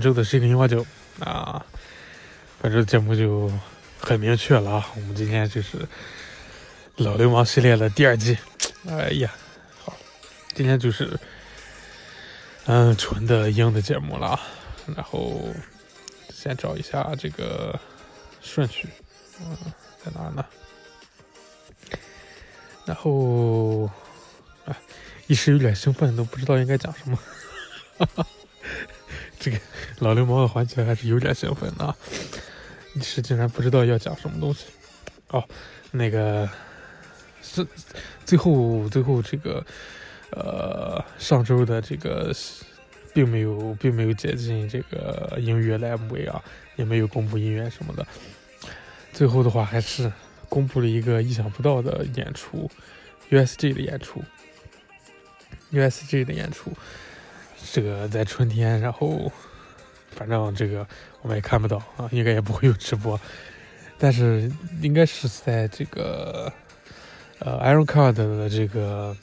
本周的《视频花酒》啊。本周的节目就很明确了啊，我们今天就是老流氓系列的第二季。哎呀，好，今天就是嗯纯的硬的节目了啊。然后先找一下这个顺序，嗯，在哪呢？然后啊，一时有点兴奋，都不知道应该讲什么。这个老流氓的环节还是有点兴奋的啊！一时竟然不知道要讲什么东西。哦，那个是最后最后这个呃上周的这个并没有并没有接近这个音乐 live 啊，也没有公布音乐什么的。最后的话还是公布了一个意想不到的演出，USG 的演出，USG 的演出。这个在春天，然后反正这个我们也看不到啊，应该也不会有直播，但是应该是在这个呃 Iron Card 的这个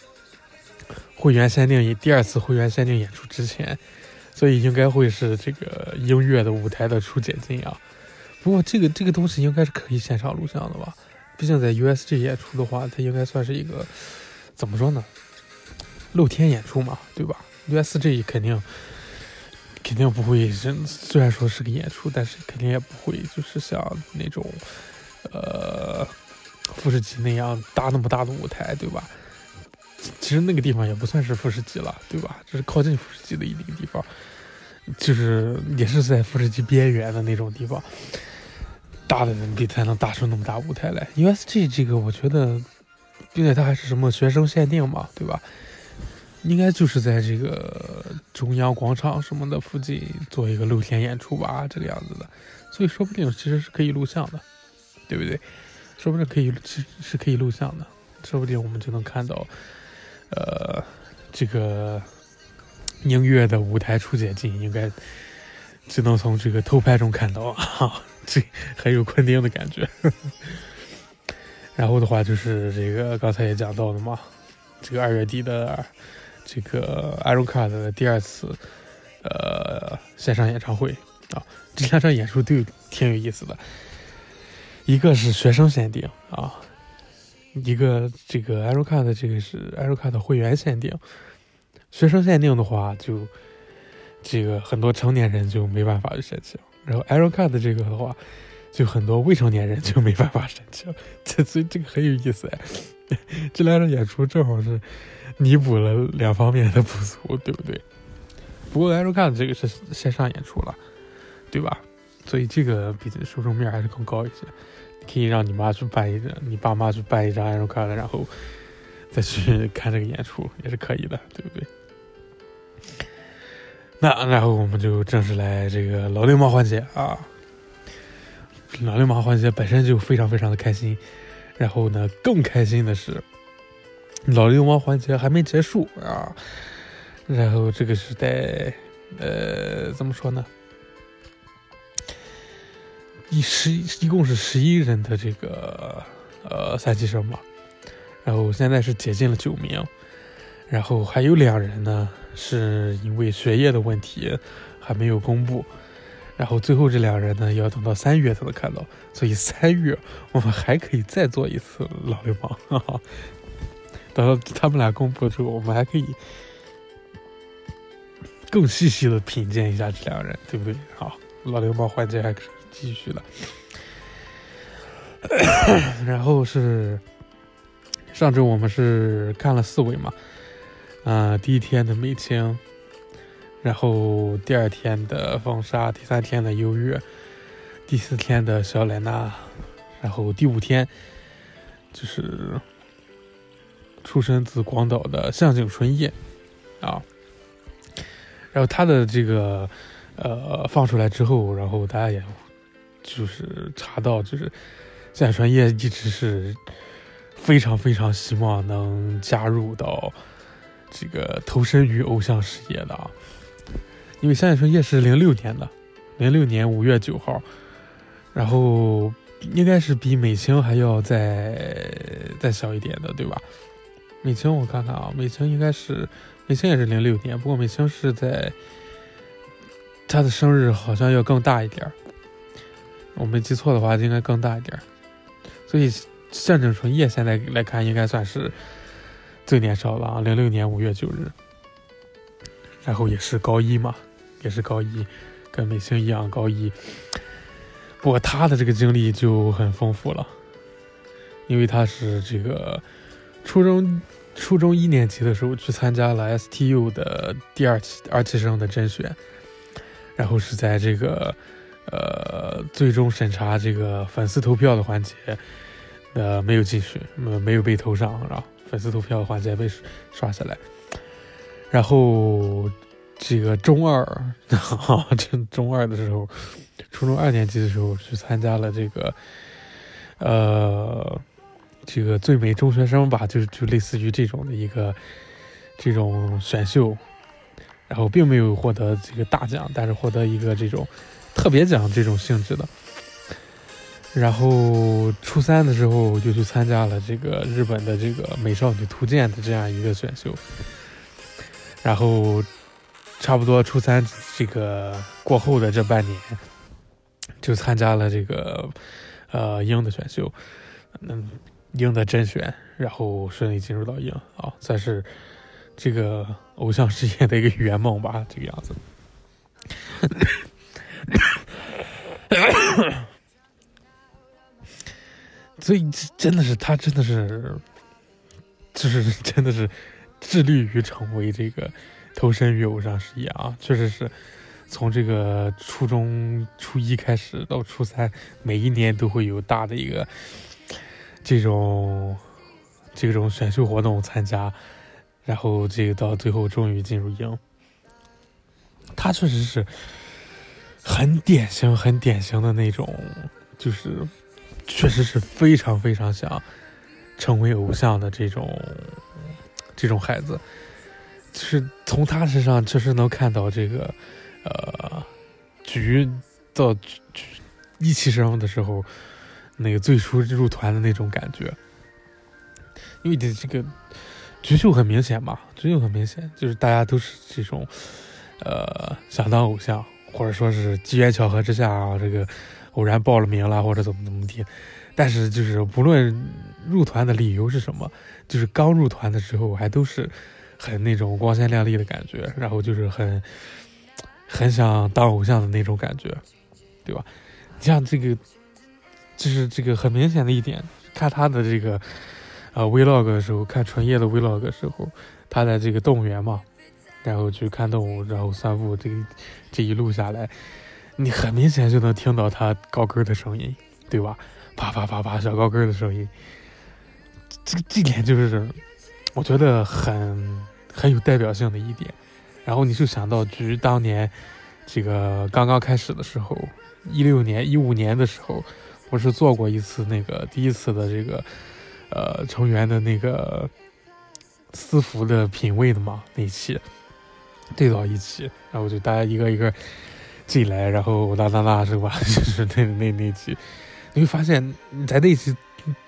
会员限定第二次会员限定演出之前，所以应该会是这个音乐的舞台的初解禁啊。不过这个这个东西应该是可以现场录像的吧？毕竟在 USG 演出的话，它应该算是一个怎么说呢？露天演出嘛，对吧？USG 肯定肯定不会，虽然说是个演出，但是肯定也不会就是像那种呃富士急那样搭那么大的舞台，对吧？其实那个地方也不算是富士急了，对吧？这是靠近富士急的一个地方，就是也是在富士急边缘的那种地方，大的人比才能搭出那么大舞台来。USG 这个我觉得，并且它还是什么学生限定嘛，对吧？应该就是在这个中央广场什么的附近做一个露天演出吧，这个样子的，所以说不定其实是可以录像的，对不对？说不定可以是是可以录像的，说不定我们就能看到，呃，这个音乐的舞台初解禁，应该只能从这个偷拍中看到啊，这很有昆汀的感觉。然后的话就是这个刚才也讲到的嘛，这个二月底的。这个 Iron Card 的第二次，呃，线上演唱会啊，这两场演出都挺有意思的。一个是学生限定啊，一个这个 Iron Card 这个是 Iron Card 的会员限定。学生限定的话，就这个很多成年人就没办法申请，然后 Iron Card 这个的话，就很多未成年人就没办法申请，这所以这个很有意思哎。这两场演出正好是。弥补了两方面的不足，对不对？不过 L 看的这个是线上演出了，对吧？所以这个比受众面还是更高一些。可以让你妈去办一张，你爸妈去办一张 L 卡的，然后再去看这个演出也是可以的，对不对？那然后我们就正式来这个老流氓环节啊！老流氓环节本身就非常非常的开心，然后呢，更开心的是。老流氓环节还没结束啊，然后这个是在呃怎么说呢？一十一共是十一人的这个呃三级生嘛，然后现在是解禁了九名，然后还有两人呢是因为学业的问题还没有公布，然后最后这两人呢要等到三月才能看到，所以三月我们还可以再做一次老流氓，哈哈。等到他们俩公布之后，我们还可以更细细的品鉴一下这两人，对不对？好，老流氓环节还可以继续了。然后是上周我们是看了四位嘛，啊、第一天的美青，然后第二天的风沙，第三天的优越，第四天的小莱娜，然后第五天就是出身自广岛的向井纯叶啊，然后他的这个呃放出来之后，然后大家也就是查到，就是向井纯叶一直是非常非常希望能加入到这个投身于偶像事业的啊，因为向井纯叶是零六年的，零六年五月九号，然后应该是比美青还要再再小一点的，对吧？美青我看看啊，美青应该是美青也是零六年，不过美青是在他的生日好像要更大一点儿，我没记错的话应该更大一点儿，所以向井纯叶现在来看应该算是最年少了啊，零六年五月九日，然后也是高一嘛，也是高一，跟美青一样高一。不过他的这个经历就很丰富了，因为他是这个初中初中一年级的时候去参加了 STU 的第二期二期生的甄选，然后是在这个呃最终审查这个粉丝投票的环节，呃没有进去，没没有被投上，然后粉丝投票的环节被刷下来，然后这个中二，哈 这中二的时候。初中二年级的时候去参加了这个，呃，这个最美中学生吧，就是就类似于这种的一个这种选秀，然后并没有获得这个大奖，但是获得一个这种特别奖这种性质的。然后初三的时候就去参加了这个日本的这个美少女图鉴的这样一个选秀，然后差不多初三这个过后的这半年。就参加了这个呃鹰的选秀，嗯，鹰的甄选，然后顺利进入到鹰啊，算是这个偶像事业的一个圆梦吧，这个样子。所以真的是他，真的是，就是真的是致力于成为这个投身于偶像事业啊，确实是。从这个初中初一开始到初三，每一年都会有大的一个这种这种选秀活动参加，然后这个到最后终于进入营。他确实是很典型、很典型的那种，就是确实是非常非常想成为偶像的这种这种孩子，就是从他身上确实能看到这个。呃，局到一期生的时候，那个最初入团的那种感觉，因为这这个局秀很明显嘛，局秀很明显，就是大家都是这种呃想当偶像，或者说是机缘巧合之下啊，这个偶然报了名了，或者怎么怎么地，但是就是不论入团的理由是什么，就是刚入团的时候还都是很那种光鲜亮丽的感觉，然后就是很。很想当偶像的那种感觉，对吧？你像这个，就是这个很明显的一点，看他的这个呃 vlog 的时候，看纯叶的 vlog 的时候，他在这个动物园嘛，然后去看动物，然后散步，这个这一路下来，你很明显就能听到他高跟的声音，对吧？啪啪啪啪小高跟的声音，这个这点就是我觉得很很有代表性的一点。然后你就想到局当年，这个刚刚开始的时候，一六年、一五年的时候，不是做过一次那个第一次的这个，呃，成员的那个私服的品味的嘛那期，对到一期，然后就大家一个一个进来，然后哒哒哒是吧？就是那那那期，你会发现在那期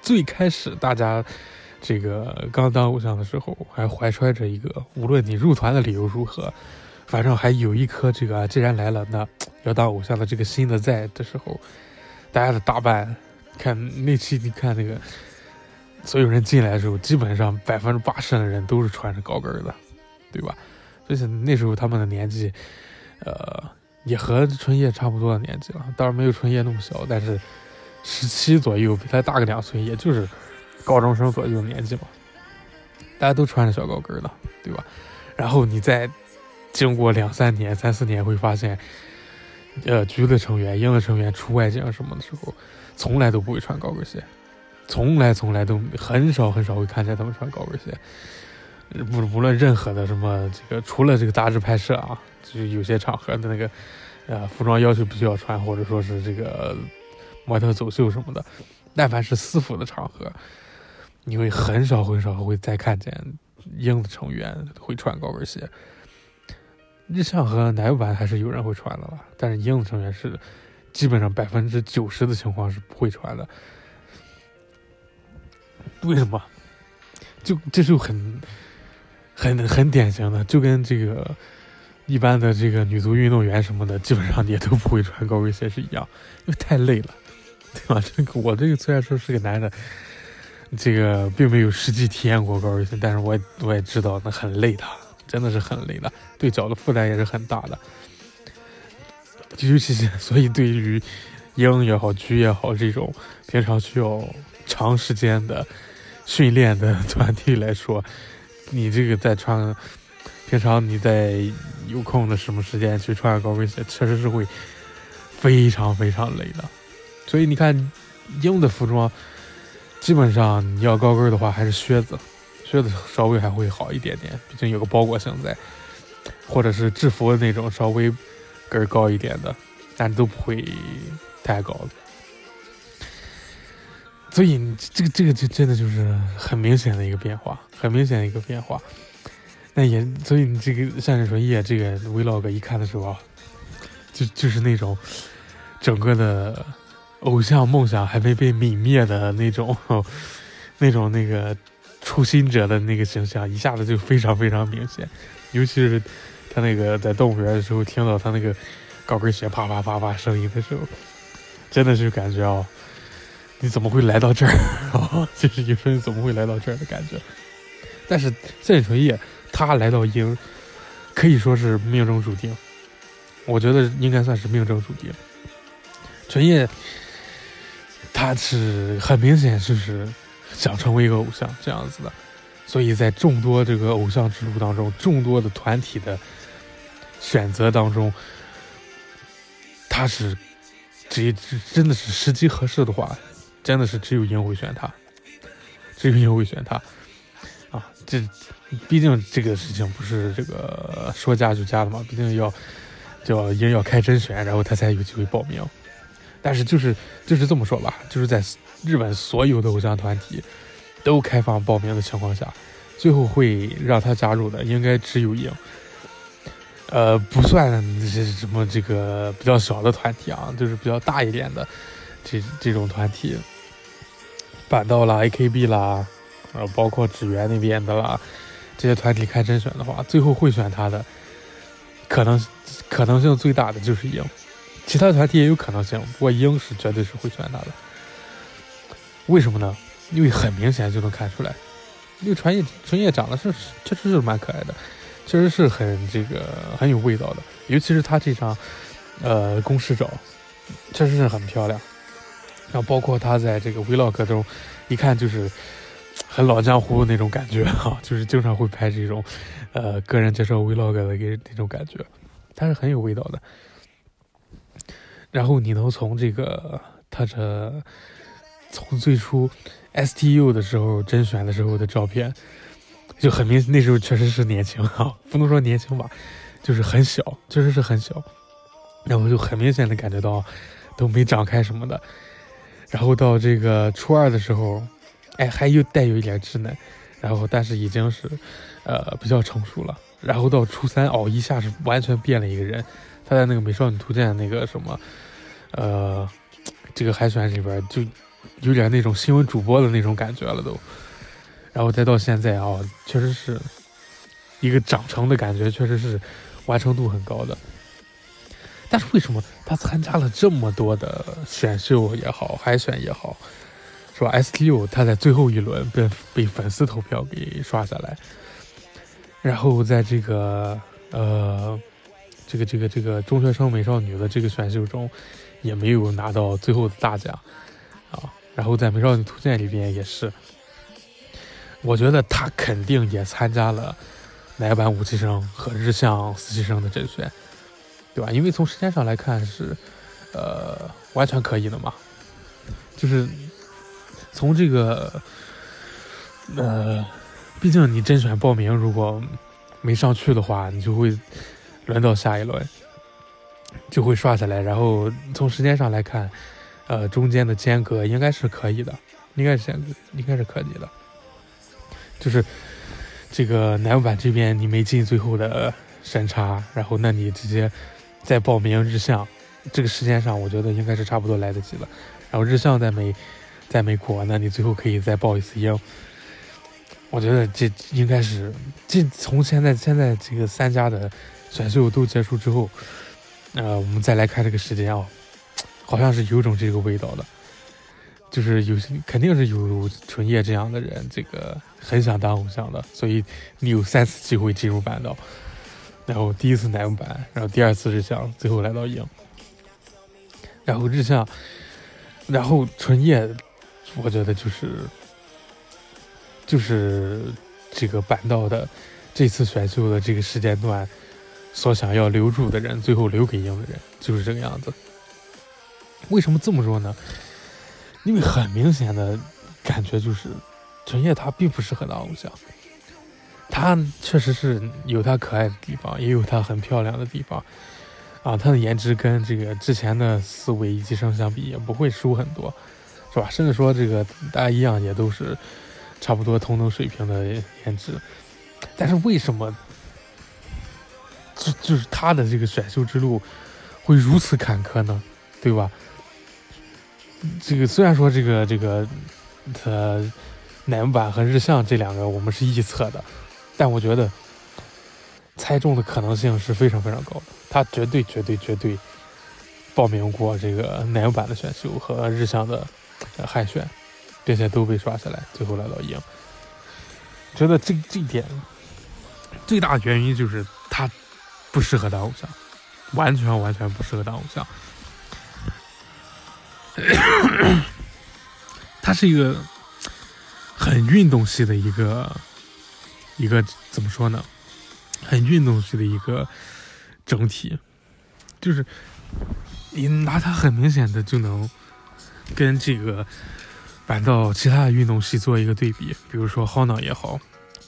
最开始大家。这个刚当偶像的时候，还怀揣着一个，无论你入团的理由如何，反正还有一颗这个，既然来了，那要当偶像的这个心的在的时候，大家的打扮，看那期你看那个，所有人进来的时候，基本上百分之八十的人都是穿着高跟的，对吧？而且那时候他们的年纪，呃，也和春叶差不多的年纪了，当然没有春叶那么小，但是十七左右，比他大个两岁，也就是高中生左右的年纪嘛。大家都穿着小高跟的，对吧？然后你再经过两三年、三四年，会发现，呃，橘的成员、鹰的成员出外景什么的时候，从来都不会穿高跟鞋，从来从来都很少很少会看见他们穿高跟鞋。不无论任何的什么这个，除了这个杂志拍摄啊，就是有些场合的那个，呃，服装要求必须要穿，或者说是这个模特走秀什么的，但凡是私服的场合，你会很少很少会再看见鹰的成员会穿高跟鞋。日向和奶油版还是有人会穿的吧，但是鹰的成员是基本上百分之九十的情况是不会穿的。为什么？就这就很。很很典型的，就跟这个一般的这个女足运动员什么的，基本上也都不会穿高跟鞋是一样，因为太累了，对吧？这个我这个虽然说是个男的，这个并没有实际体验过高跟鞋，但是我我也知道那很累的，真的是很累的，对脚的负担也是很大的。尤其是所以对于鹰也好，狙也好这种平常需要长时间的训练的团体来说。你这个在穿，平常你在有空的什么时间去穿高跟鞋，确实是会非常非常累的。所以你看，鹰的服装基本上你要高跟的话，还是靴子，靴子稍微还会好一点点，毕竟有个包裹性在，或者是制服的那种稍微跟高一点的，但都不会太高的。所以这个这个就真的就是很明显的一个变化，很明显的一个变化。那也所以你这个像你说叶这个 vlog 一看的时候，就就是那种整个的偶像梦想还没被泯灭的那种 那种那个初心者的那个形象，一下子就非常非常明显。尤其是他那个在动物园的时候，听到他那个高跟鞋啪啪啪啪声音的时候，真的是感觉啊。你怎么会来到这儿？就是你说你怎么会来到这儿的感觉。但是郑纯叶他来到鹰，可以说是命中注定。我觉得应该算是命中注定。纯叶他是很明显就是想成为一个偶像这样子的，所以在众多这个偶像之路当中，众多的团体的选择当中，他是只真的是时机合适的话。真的是只有鹰会选他，只有鹰会选他，啊，这毕竟这个事情不是这个说加就加的嘛，毕竟要叫鹰要开甄选，然后他才有机会报名。但是就是就是这么说吧，就是在日本所有的偶像团体都开放报名的情况下，最后会让他加入的应该只有鹰，呃，不算是什么这个比较小的团体啊，就是比较大一点的这这种团体。板道啦，AKB 啦，呃，包括指原那边的啦，这些团体开甄选的话，最后会选他的，可能可能性最大的就是鹰，其他团体也有可能性，不过鹰是绝对是会选他的。为什么呢？因为很明显就能看出来，那个传叶传叶长得是确实是蛮可爱的，确实是很这个很有味道的，尤其是他这张呃公式照，确实是很漂亮。然后包括他在这个 vlog 中，一看就是很老江湖那种感觉哈，就是经常会拍这种，呃，个人介绍 vlog 的给那种感觉，他是很有味道的。然后你能从这个他这从最初 STU 的时候甄选的时候的照片，就很明显，那时候确实是年轻啊，不能说年轻吧，就是很小，确实是很小，然后就很明显的感觉到都没长开什么的。然后到这个初二的时候，哎，还又带有一点稚嫩，然后但是已经是，呃，比较成熟了。然后到初三，哦，一下是完全变了一个人。他在那个《美少女图鉴》那个什么，呃，这个海选里边就有点那种新闻主播的那种感觉了都。然后再到现在啊，确实是一个长成的感觉，确实是完成度很高的。但是为什么他参加了这么多的选秀也好，海选也好，是吧？S T 六他在最后一轮被被粉丝投票给刷下来，然后在这个呃这个这个这个中学生美少女的这个选秀中，也没有拿到最后的大奖，然后在《美少女图鉴》里边也是，我觉得他肯定也参加了乃坂武器生和日向四期生的甄选，对吧？因为从时间上来看是，呃，完全可以的嘛。就是从这个，呃，毕竟你甄选报名如果没上去的话，你就会轮到下一轮，就会刷下来。然后从时间上来看。呃，中间的间隔应该是可以的，应该是应该是可以的。就是这个南版这边你没进最后的审查，然后那你直接再报名日向，这个时间上我觉得应该是差不多来得及了。然后日向在没在没过，那你最后可以再报一次英。我觉得这应该是这从现在现在这个三家的选秀都结束之后，呃，我们再来看这个时间啊。好像是有种这个味道的，就是有肯定是有纯叶这样的人，这个很想当偶像的，所以你有三次机会进入板道，然后第一次乃木坂，然后第二次是想，最后来到影，然后日向，然后纯叶，我觉得就是就是这个板道的这次选秀的这个时间段所想要留住的人，最后留给影的人就是这个样子。为什么这么说呢？因为很明显的感觉就是，陈烨他并不适合当偶像。他确实是有他可爱的地方，也有他很漂亮的地方。啊，他的颜值跟这个之前的四位一级生相比，也不会输很多，是吧？甚至说这个大家一样，也都是差不多同等水平的颜值。但是为什么，就就是他的这个选秀之路会如此坎坷呢？对吧？这个虽然说这个这个，他乃木坂和日向这两个我们是臆测的，但我觉得猜中的可能性是非常非常高的。他绝对绝对绝对报名过这个乃木坂的选秀和日向的海选，并且都被刷下来，最后来到赢。觉得这这一点最大的原因就是他不适合当偶像，完全完全不适合当偶像。它是一个很运动系的一个一个怎么说呢？很运动系的一个整体，就是你拿它很明显的就能跟这个板道其他的运动系做一个对比，比如说 Hona 也好，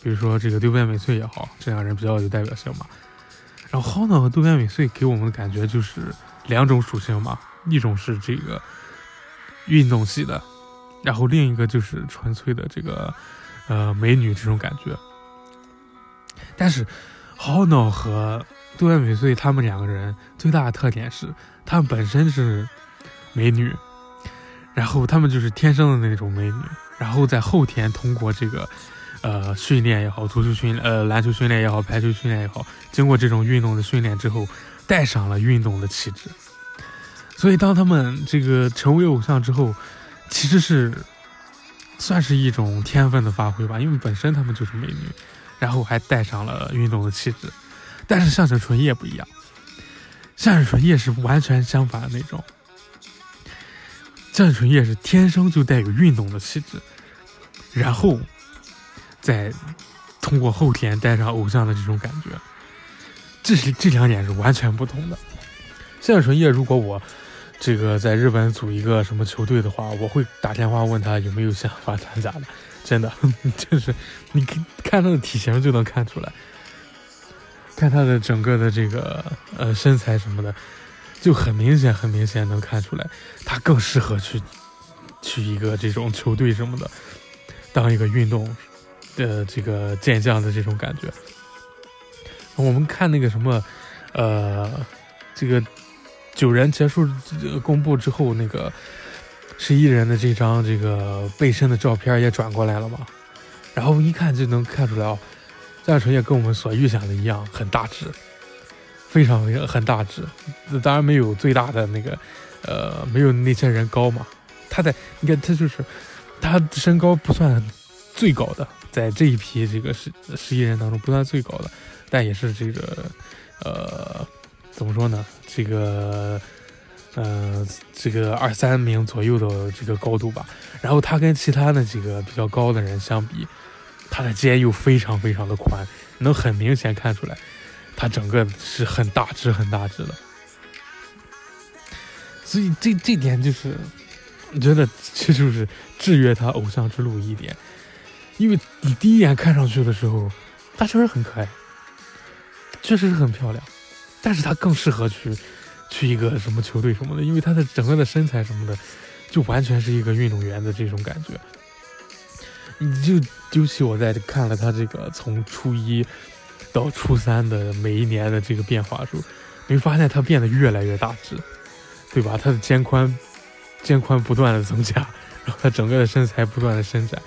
比如说这个渡边美穗也好，这两人比较有代表性嘛。然后 Hona 和渡边美穗给我们的感觉就是两种属性嘛，一种是这个。运动系的，然后另一个就是纯粹的这个，呃，美女这种感觉。但是，Hono 和渡边美穗他们两个人最大的特点是，他们本身是美女，然后他们就是天生的那种美女，然后在后天通过这个，呃，训练也好，足球训，呃，篮球训练也好，排球训练也好，经过这种运动的训练之后，带上了运动的气质。所以，当他们这个成为偶像之后，其实是算是一种天分的发挥吧，因为本身他们就是美女，然后还带上了运动的气质。但是向井纯叶不一样，向井纯叶是完全相反的那种。向井纯叶是天生就带有运动的气质，然后再通过后天带上偶像的这种感觉，这是这两点是完全不同的。向井纯叶，如果我。这个在日本组一个什么球队的话，我会打电话问他有没有想法参加的。真的，就是你看他的体型就能看出来，看他的整个的这个呃身材什么的，就很明显很明显能看出来，他更适合去去一个这种球队什么的，当一个运动的这个健将的这种感觉。我们看那个什么，呃，这个。九人结束公布之后，那个十一人的这张这个背身的照片也转过来了嘛？然后一看就能看出来哦，江晨也跟我们所预想的一样，很大只，非常非常很大只。当然没有最大的那个，呃，没有那些人高嘛。他在你看他就是他身高不算最高的，在这一批这个十十一人当中不算最高的，但也是这个呃。怎么说呢？这个呃，这个二三名左右的这个高度吧。然后他跟其他的几个比较高的人相比，他的肩又非常非常的宽，能很明显看出来，他整个是很大只很大只的。所以这这点就是，我觉得这就是制约他偶像之路一点，因为你第一眼看上去的时候，他确实很可爱，确实是很漂亮，但是他更适合去去一个什么球队什么的，因为他的整个的身材什么的，就完全是一个运动员的这种感觉。你就尤其我在看了他这个从初一到初三的每一年的这个变化时候，你会发现他变得越来越大只。对吧？他的肩宽，肩宽不断的增加，然后他整个的身材不断的伸展，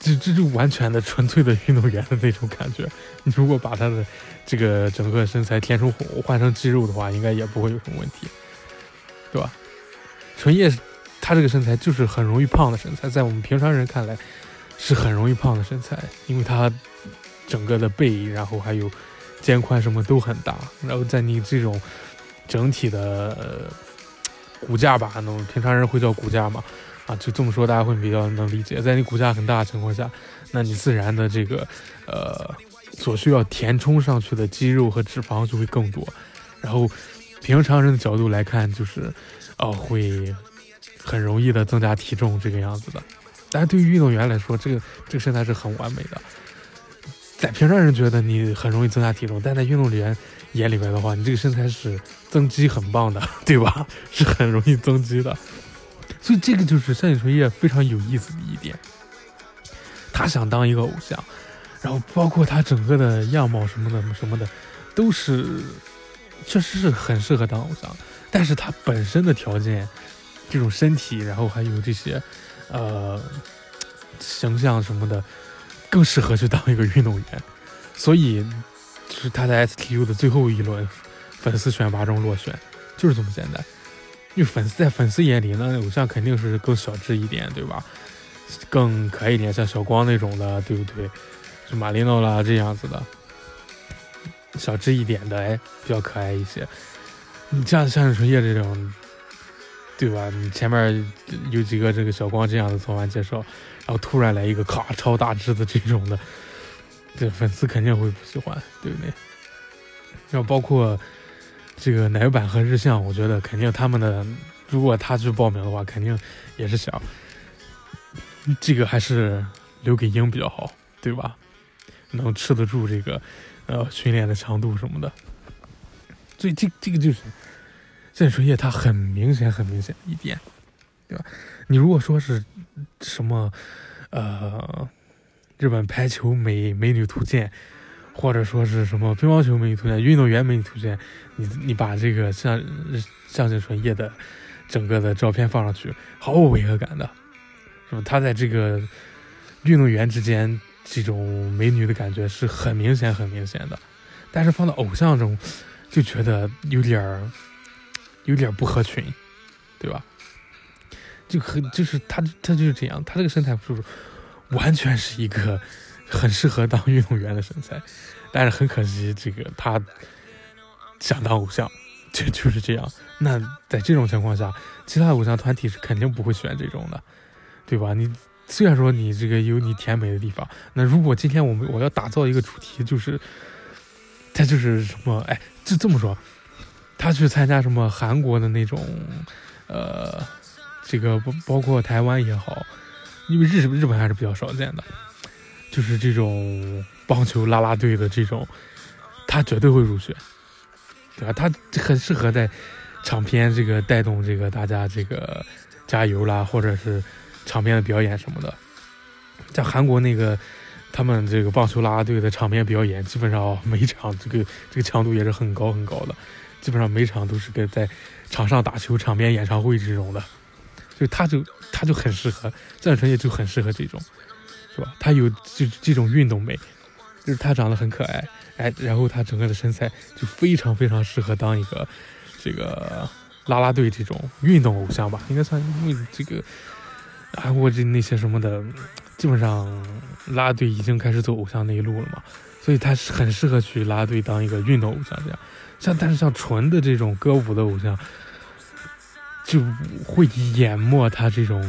这这就完全的纯粹的运动员的那种感觉。你如果把他的这个整个身材填充换成肌肉的话，应该也不会有什么问题，对吧？纯叶他这个身材就是很容易胖的身材，在我们平常人看来是很容易胖的身材，因为他整个的背，然后还有肩宽什么都很大，然后在你这种。整体的骨架吧，那种平常人会叫骨架嘛，啊，就这么说大家会比较能理解。在你骨架很大的情况下，那你自然的这个呃所需要填充上去的肌肉和脂肪就会更多。然后平常人的角度来看，就是哦会很容易的增加体重这个样子的。但是对于运动员来说，这个这个身材是很完美的。在平常人觉得你很容易增加体重，但在运动员眼里边的话，你这个身材是增肌很棒的，对吧？是很容易增肌的。所以这个就是山井纯叶非常有意思的一点。他想当一个偶像，然后包括他整个的样貌什么的什么的，都是确实是很适合当偶像。但是他本身的条件，这种身体，然后还有这些呃形象什么的。更适合去当一个运动员，所以就是他在 STU 的最后一轮粉丝选拔中落选，就是这么简单。因为粉丝在粉丝眼里，那偶像肯定是更小只一点，对吧？更可爱一点，像小光那种的，对不对？马里诺啦这样子的，小只一点的，哎，比较可爱一些。你像像春叶这种，对吧？你前面有几个这个小光这样的做完介绍。然后突然来一个咔超大只的这种的，这粉丝肯定会不喜欢，对不对？然后包括这个奶板和日向，我觉得肯定他们的，如果他去报名的话，肯定也是想这个还是留给鹰比较好，对吧？能吃得住这个呃训练的强度什么的。所以这这个就是剑水叶，它很明显很明显一点，对吧？你如果说是什么，呃，日本排球美美女图鉴，或者说是什么乒乓球美女图鉴、运动员美女图鉴，你你把这个像向井纯叶的整个的照片放上去，毫无违和感的，是吧？他在这个运动员之间这种美女的感觉是很明显、很明显的，但是放到偶像中，就觉得有点儿有点不合群，对吧？就很就是他他就是这样，他这个身材就是完全是一个很适合当运动员的身材，但是很可惜，这个他想当偶像，就就是这样。那在这种情况下，其他偶像团体是肯定不会选这种的，对吧？你虽然说你这个有你甜美的地方，那如果今天我们我要打造一个主题，就是他就是什么，哎，就这么说，他去参加什么韩国的那种，呃。这个包包括台湾也好，因为日日本还是比较少见的，就是这种棒球啦啦队的这种，他绝对会入选，对吧？他很适合在场边这个带动这个大家这个加油啦，或者是场边的表演什么的。在韩国那个他们这个棒球啦啦队的场边表演，基本上每场这个这个强度也是很高很高的，基本上每场都是跟在场上打球、场边演唱会这种的。就他就他就很适合，战纯也就很适合这种，是吧？他有就这种运动美，就是他长得很可爱，哎，然后他整个的身材就非常非常适合当一个这个啦啦队这种运动偶像吧，应该算因为这个韩国这那些什么的，基本上啦啦队已经开始走偶像那一路了嘛，所以他是很适合去拉队当一个运动偶像这样。像但是像纯的这种歌舞的偶像。就会淹没他这种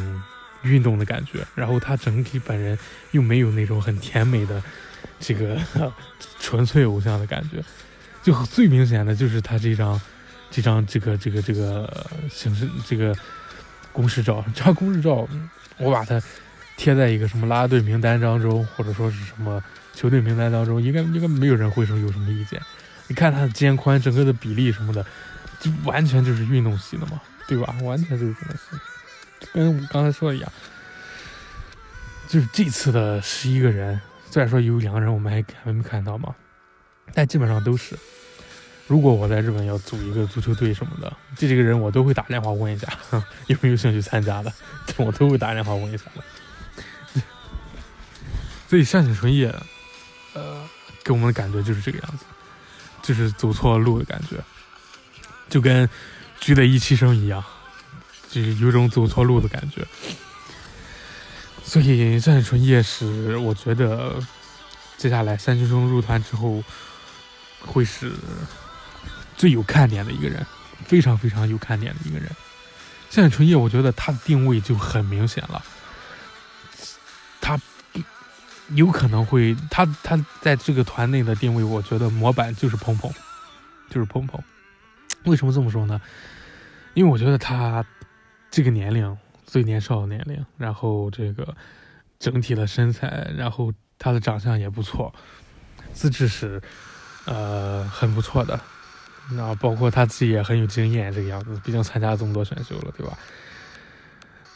运动的感觉，然后他整体本人又没有那种很甜美的这个 纯粹偶像的感觉，就最明显的就是他这张这张这个这个这个形式这个公式照，这张公式照我把它贴在一个什么拉队名单当中，或者说是什么球队名单当中，应该应该没有人会说有什么意见。你看他的肩宽，整个的比例什么的，就完全就是运动系的嘛。对吧？完全就是这么想，跟我刚才说的一样，就是这次的十一个人，虽然说有两个人我们还还没看到嘛，但基本上都是。如果我在日本要组一个足球队什么的，这几个人我都会打电话问一下，有没有兴趣参加的，我都会打电话问一下的。所以山井纯也，呃，给我们的感觉就是这个样子，就是走错路的感觉，就跟。聚在一期生一样，就是有种走错路的感觉。所以战春夜是我觉得接下来三军生入团之后会是最有看点的一个人，非常非常有看点的一个人。现在春夜，我觉得他的定位就很明显了，他有可能会他他在这个团内的定位，我觉得模板就是鹏鹏，就是鹏鹏。为什么这么说呢？因为我觉得他这个年龄最年少的年龄，然后这个整体的身材，然后他的长相也不错，资质是呃很不错的，那包括他自己也很有经验，这个样子，毕竟参加这么多选秀了，对吧？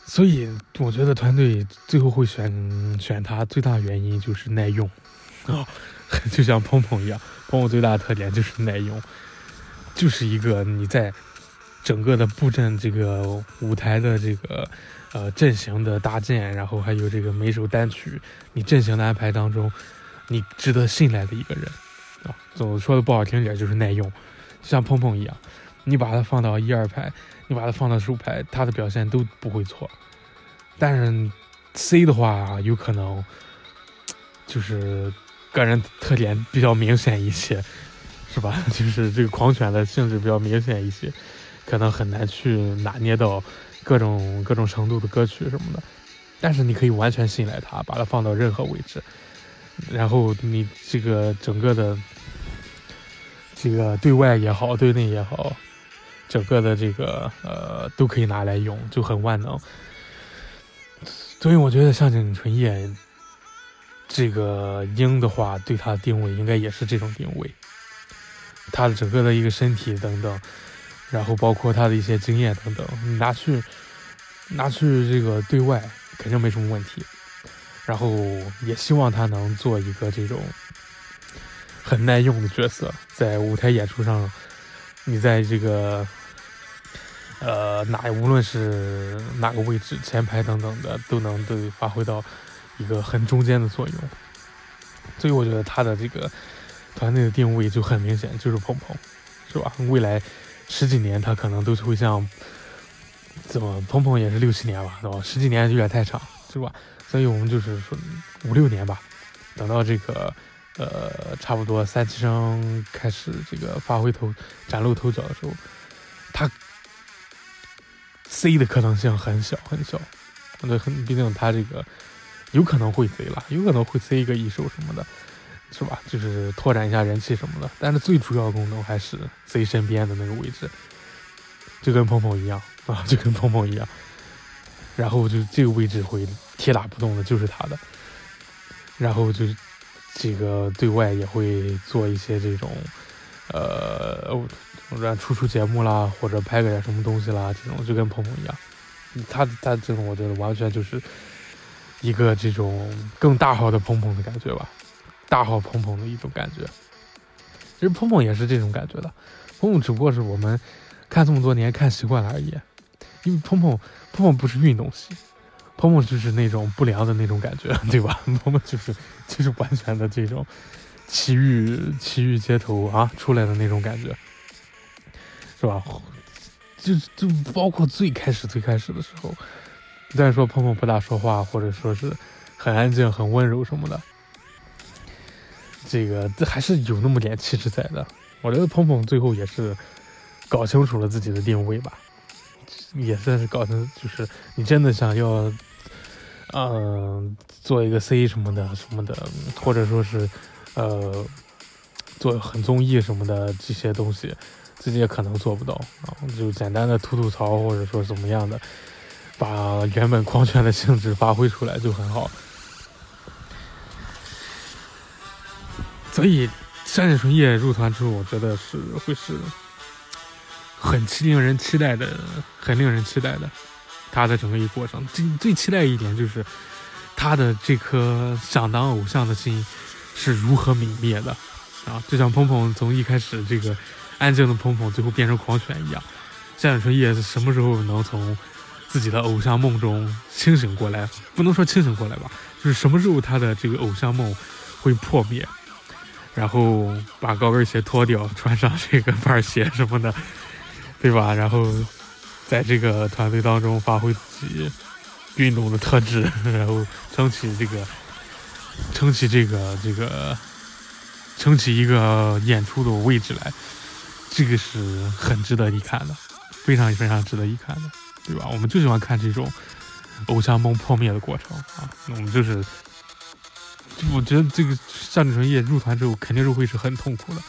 所以我觉得团队最后会选选他，最大原因就是耐用啊，就像鹏鹏一样，鹏鹏最大的特点就是耐用。就是一个你在整个的布阵这个舞台的这个呃阵型的搭建，然后还有这个每首单曲你阵型的安排当中，你值得信赖的一个人啊。总说的不好听点，就是耐用，像碰碰一样，你把它放到一二排，你把它放到首排，它的表现都不会错。但是 C 的话，有可能就是个人特点比较明显一些。是吧？就是这个狂犬的性质比较明显一些，可能很难去拿捏到各种各种程度的歌曲什么的。但是你可以完全信赖它，把它放到任何位置，然后你这个整个的这个对外也好，对内也好，整个的这个呃都可以拿来用，就很万能。所以我觉得像井纯叶这个鹰的话，对它的定位应该也是这种定位。他的整个的一个身体等等，然后包括他的一些经验等等，你拿去拿去这个对外肯定没什么问题。然后也希望他能做一个这种很耐用的角色，在舞台演出上，你在这个呃哪无论是哪个位置前排等等的，都能都发挥到一个很中间的作用。所以我觉得他的这个。团队的定位就很明显，就是鹏鹏，是吧？未来十几年他可能都是会像，怎么鹏鹏也是六七年吧，是吧？十几年有点太长，是吧？所以我们就是说五六年吧，等到这个呃差不多三七生开始这个发挥头崭露头角的时候，他 C 的可能性很小很小，对，很毕竟他这个有可能会 C 了，有可能会 C 一个一手什么的。是吧？就是拓展一下人气什么的，但是最主要功能还是 C 身边的那个位置，就跟鹏鹏一样 啊，就跟鹏鹏一样。然后就这个位置会铁打不动的，就是他的。然后就这个对外也会做一些这种，呃，让出出节目啦，或者拍个点什么东西啦，这种就跟鹏鹏一样。他他这种我觉得完全就是一个这种更大号的鹏鹏的感觉吧。大号鹏鹏的一种感觉，其实鹏鹏也是这种感觉的，鹏鹏只不过是我们看这么多年看习惯了而已。因为鹏鹏鹏鹏不是运动系，鹏鹏就是那种不良的那种感觉，对吧？鹏鹏就是就是完全的这种奇遇奇遇街头啊出来的那种感觉，是吧？就就包括最开始最开始的时候，虽然说鹏鹏不大说话，或者说是很安静、很温柔什么的。这个这还是有那么点气质在的，我觉得鹏鹏最后也是搞清楚了自己的定位吧，也算是搞成，就是你真的想要，嗯、做一个 C 什么的什么的，或者说是，呃，做很综艺什么的这些东西，自己也可能做不到啊，就简单的吐吐槽或者说怎么样的，把原本狂犬的性质发挥出来就很好。所以山井纯叶入团之后，我觉得是会是很期令人期待的，很令人期待的。他的整个一过程，最最期待一点就是他的这颗想当偶像的心是如何泯灭的啊！就像鹏鹏从一开始这个安静的鹏鹏，最后变成狂犬一样，山井纯叶是什么时候能从自己的偶像梦中清醒过来？不能说清醒过来吧，就是什么时候他的这个偶像梦会破灭？然后把高跟鞋脱掉，穿上这个板鞋什么的，对吧？然后在这个团队当中发挥自己运动的特质，然后撑起这个，撑起这个这个，撑起一个演出的位置来，这个是很值得一看的，非常非常值得一看的，对吧？我们就喜欢看这种偶像梦破灭的过程啊，我们就是。我觉得这个夏志纯叶入团之后肯定是会是很痛苦的，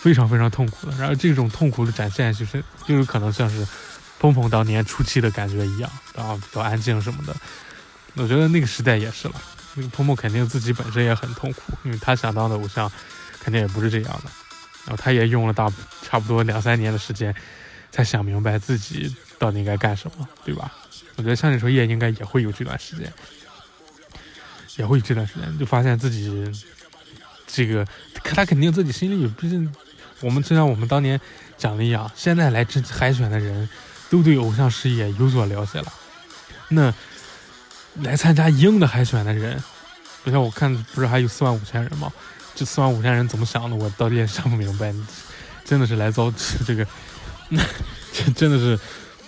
非常非常痛苦的。然后这种痛苦的展现，就是就有可能像是鹏鹏当年初期的感觉一样，然后比较安静什么的。我觉得那个时代也是了，那个鹏鹏肯定自己本身也很痛苦，因为他想当的偶像肯定也不是这样的。然后他也用了大差不多两三年的时间，才想明白自己到底应该干什么，对吧？我觉得像你说叶应该也会有这段时间。也会有这段时间就发现自己这个，他肯定自己心里有，毕竟我们就像我们当年讲的一样，现在来这海选的人都对偶像事业有所了解了。那来参加英的海选的人，不像我看不是还有四万五千人吗？这四万五千人怎么想的？我到底也想不明白。真的是来遭这个，那 这真的是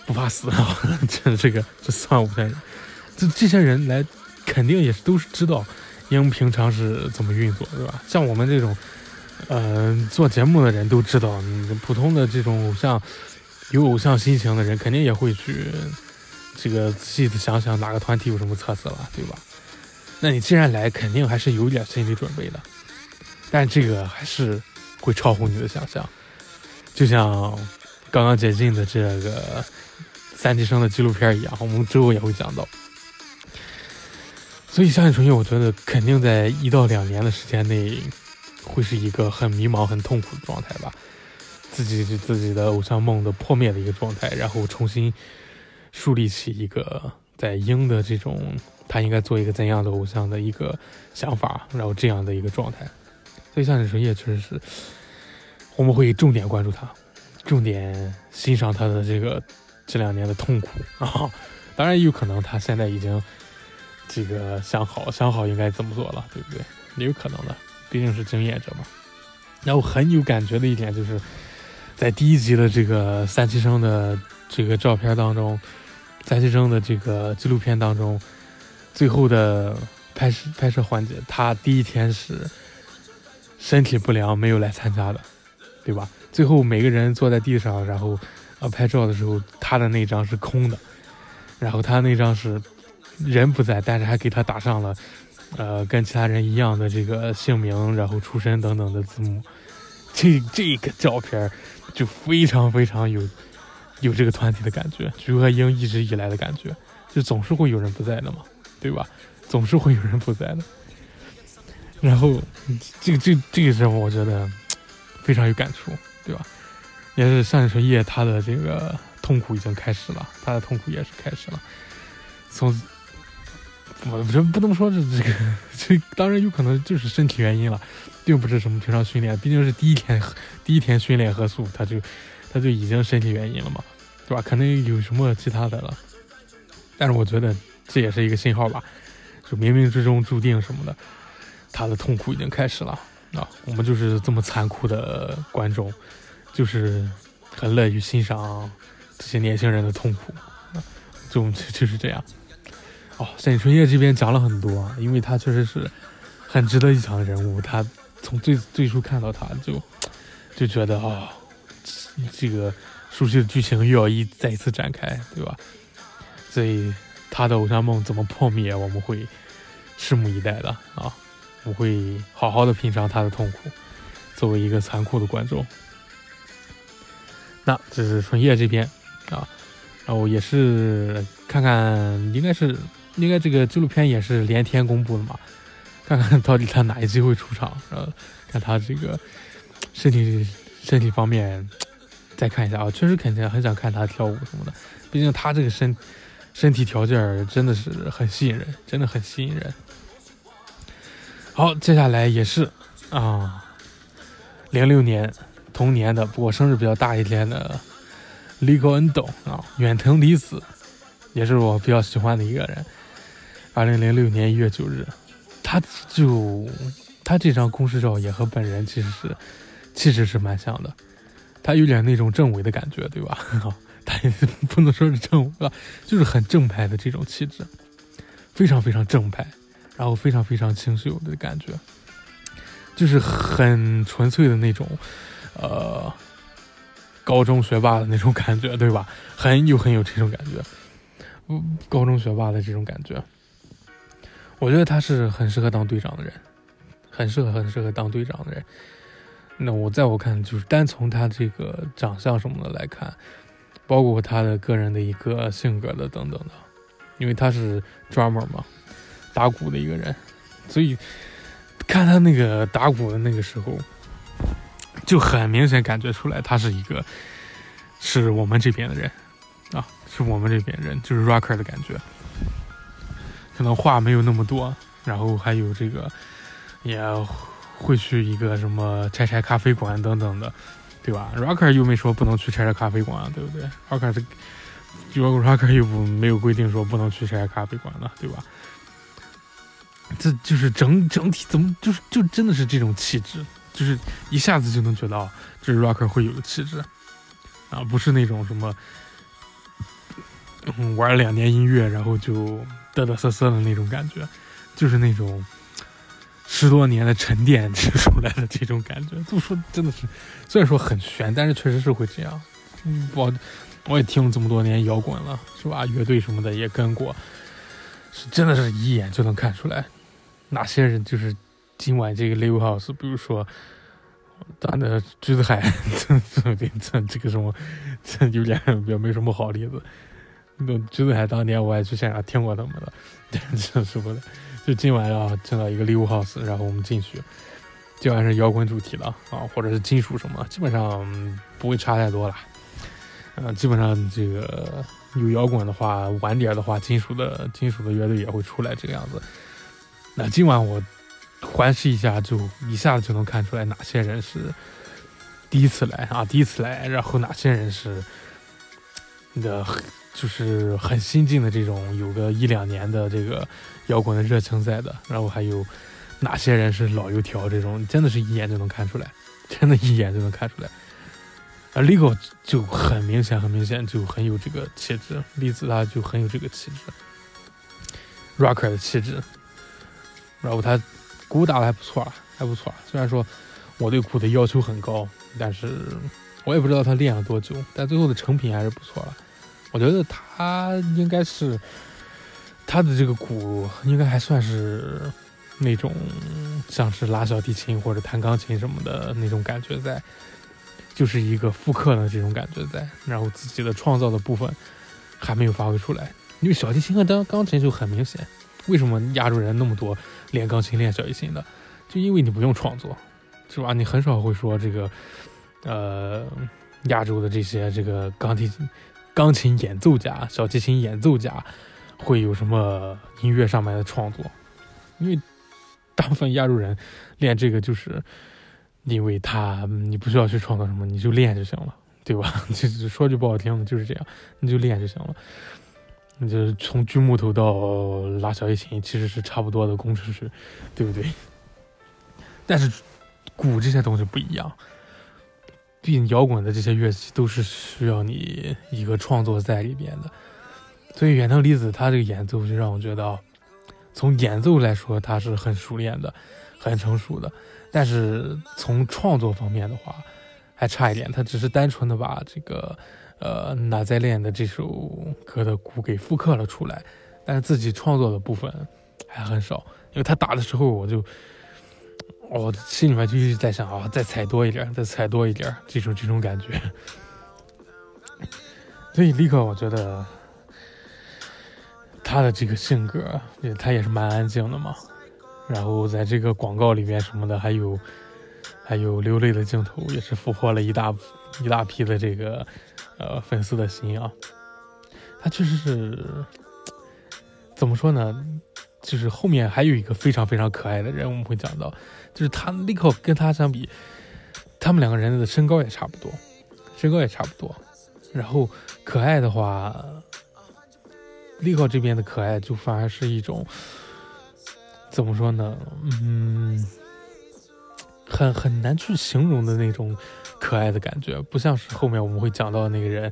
不怕死啊！这这个这四万五千人，这这些人来。肯定也是都是知道，英平常是怎么运作，对吧？像我们这种，呃，做节目的人都知道，普通的这种偶像，有偶像心情的人，肯定也会去这个仔细的想想哪个团体有什么特色了，对吧？那你既然来，肯定还是有点心理准备的，但这个还是会超乎你的想象，就像刚刚解禁的这个三级生的纪录片一样，我们之后也会讲到。所以，相信纯叶，我觉得肯定在一到两年的时间内，会是一个很迷茫、很痛苦的状态吧。自己自己的偶像梦的破灭的一个状态，然后重新树立起一个在英的这种他应该做一个怎样的偶像的一个想法，然后这样的一个状态。所以，像你说，也确实是我们会重点关注他，重点欣赏他的这个这两年的痛苦啊。当然，有可能他现在已经。这个想好想好应该怎么做了，对不对？也有可能的，毕竟是经验者嘛。然后很有感觉的一点就是，在第一集的这个三七生的这个照片当中，三七生的这个纪录片当中，最后的拍摄拍摄环节，他第一天是身体不良没有来参加的，对吧？最后每个人坐在地上，然后呃拍照的时候，他的那张是空的，然后他那张是。人不在，但是还给他打上了，呃，跟其他人一样的这个姓名，然后出身等等的字幕。这这个照片就非常非常有有这个团体的感觉，菊和英一直以来的感觉，就总是会有人不在的嘛，对吧？总是会有人不在的。然后这个这这个时候，我觉得非常有感触，对吧？也是上一春夜他的这个痛苦已经开始了，他的痛苦也是开始了，从。我这不能说是这个，这当然有可能就是身体原因了，并不是什么平常训练，毕竟是第一天第一天训练合宿，他就他就已经身体原因了嘛，对吧？可能有什么其他的了，但是我觉得这也是一个信号吧，就冥冥之中注定什么的，他的痛苦已经开始了啊！我们就是这么残酷的观众，就是很乐于欣赏这些年轻人的痛苦，就就是这样。哦，沈春叶这边讲了很多，因为他确实是很值得一讲的人物。他从最最初看到他就就觉得啊，这个熟悉的剧情又要一再一次展开，对吧？所以他的偶像梦怎么破灭，我们会拭目以待的啊！我会好好的品尝他的痛苦，作为一个残酷的观众。那这是纯叶这边啊，然后也是看看，应该是应该这个纪录片也是连天公布的嘛，看看到底他哪一集会出场，然后看他这个身体身体方面再看一下啊，确实肯定很想看他跳舞什么的，毕竟他这个身身体条件真的是很吸引人，真的很吸引人。好，接下来也是啊，零六年。同年的，不过生日比较大一点的 l e g o Endo 啊，远藤离子，也是我比较喜欢的一个人。二零零六年一月九日，他就他这张公式照也和本人其实是气质是蛮像的，他有点那种政委的感觉，对吧？他也不能说是政委吧，就是很正派的这种气质，非常非常正派，然后非常非常清秀的感觉，就是很纯粹的那种。呃，高中学霸的那种感觉，对吧？很有很有这种感觉，嗯，高中学霸的这种感觉，我觉得他是很适合当队长的人，很适合很适合当队长的人。那我在我看，就是单从他这个长相什么的来看，包括他的个人的一个性格的等等的，因为他是 drummer 嘛，打鼓的一个人，所以看他那个打鼓的那个时候。就很明显感觉出来，他是一个是我们这边的人啊，是我们这边人，就是 rocker 的感觉。可能话没有那么多，然后还有这个也会去一个什么拆拆咖啡馆等等的，对吧？rocker 又没说不能去拆拆咖啡馆，对不对？rocker 是，rocker 又不没有规定说不能去拆拆咖啡馆的，对吧？这就是整整体怎么就是就真的是这种气质。就是一下子就能觉得，这是 rocker 会有的气质，啊，不是那种什么，嗯，玩两年音乐然后就嘚嘚瑟瑟的那种感觉，就是那种十多年的沉淀出来的这种感觉。这么说真的是，虽然说很悬，但是确实是会这样。嗯，我我也听了这么多年摇滚了，是吧？乐队什么的也跟过，是真的是一眼就能看出来，哪些人就是。今晚这个 live house，比如说，咱的橘子海，这这这这个什么，这有点也没什么好例子。那橘子海当年我还去现场听过他们的，这什么的。就今晚要进到一个 live house，然后我们进去，今晚是摇滚主题了啊，或者是金属什么，基本上不会差太多了。嗯，基本上这个有摇滚的话，晚点的话，金属的金属的乐队也会出来这个样子。那今晚我。环视一下，就一下子就能看出来哪些人是第一次来啊，第一次来，然后哪些人是的，就是很新进的这种，有个一两年的这个摇滚的热情在的，然后还有哪些人是老油条，这种真的是一眼就能看出来，真的一眼就能看出来。而 Lego 就很明显，很明显就很有这个气质，栗子他就很有这个气质，Rocker 的气质，然后他。鼓打的还不错，还不错。虽然说我对鼓的要求很高，但是我也不知道他练了多久，但最后的成品还是不错了。我觉得他应该是他的这个鼓应该还算是那种像是拉小提琴或者弹钢琴什么的那种感觉在，就是一个复刻的这种感觉在，然后自己的创造的部分还没有发挥出来。因为小提琴和钢钢琴就很明显。为什么亚洲人那么多练钢琴、练小提琴的？就因为你不用创作，是吧？你很少会说这个，呃，亚洲的这些这个钢琴、钢琴演奏家、小提琴演奏家会有什么音乐上面的创作？因为大部分亚洲人练这个，就是因为他你不需要去创作什么，你就练就行了，对吧？就是说句不好听的，就是这样，你就练就行了。你就是从锯木头到拉小提琴，其实是差不多的工程师，对不对？但是鼓这些东西不一样，毕竟摇滚的这些乐器都是需要你一个创作在里边的。所以远藤离子他这个演奏就让我觉得，从演奏来说他是很熟练的，很成熟的。但是从创作方面的话，还差一点，他只是单纯的把这个呃哪在练的这首歌的鼓给复刻了出来，但是自己创作的部分还很少，因为他打的时候我就。我心里面就一直在想啊，再踩多一点，再踩多一点，这种这种感觉。所以立刻我觉得他的这个性格，他也是蛮安静的嘛。然后在这个广告里面什么的，还有还有流泪的镜头，也是俘获了一大一大批的这个呃粉丝的心啊。他确实是怎么说呢？就是后面还有一个非常非常可爱的人，我们会讲到。就是他立刻跟他相比，他们两个人的身高也差不多，身高也差不多。然后可爱的话，立刻这边的可爱就反而是一种怎么说呢？嗯，很很难去形容的那种可爱的感觉，不像是后面我们会讲到那个人，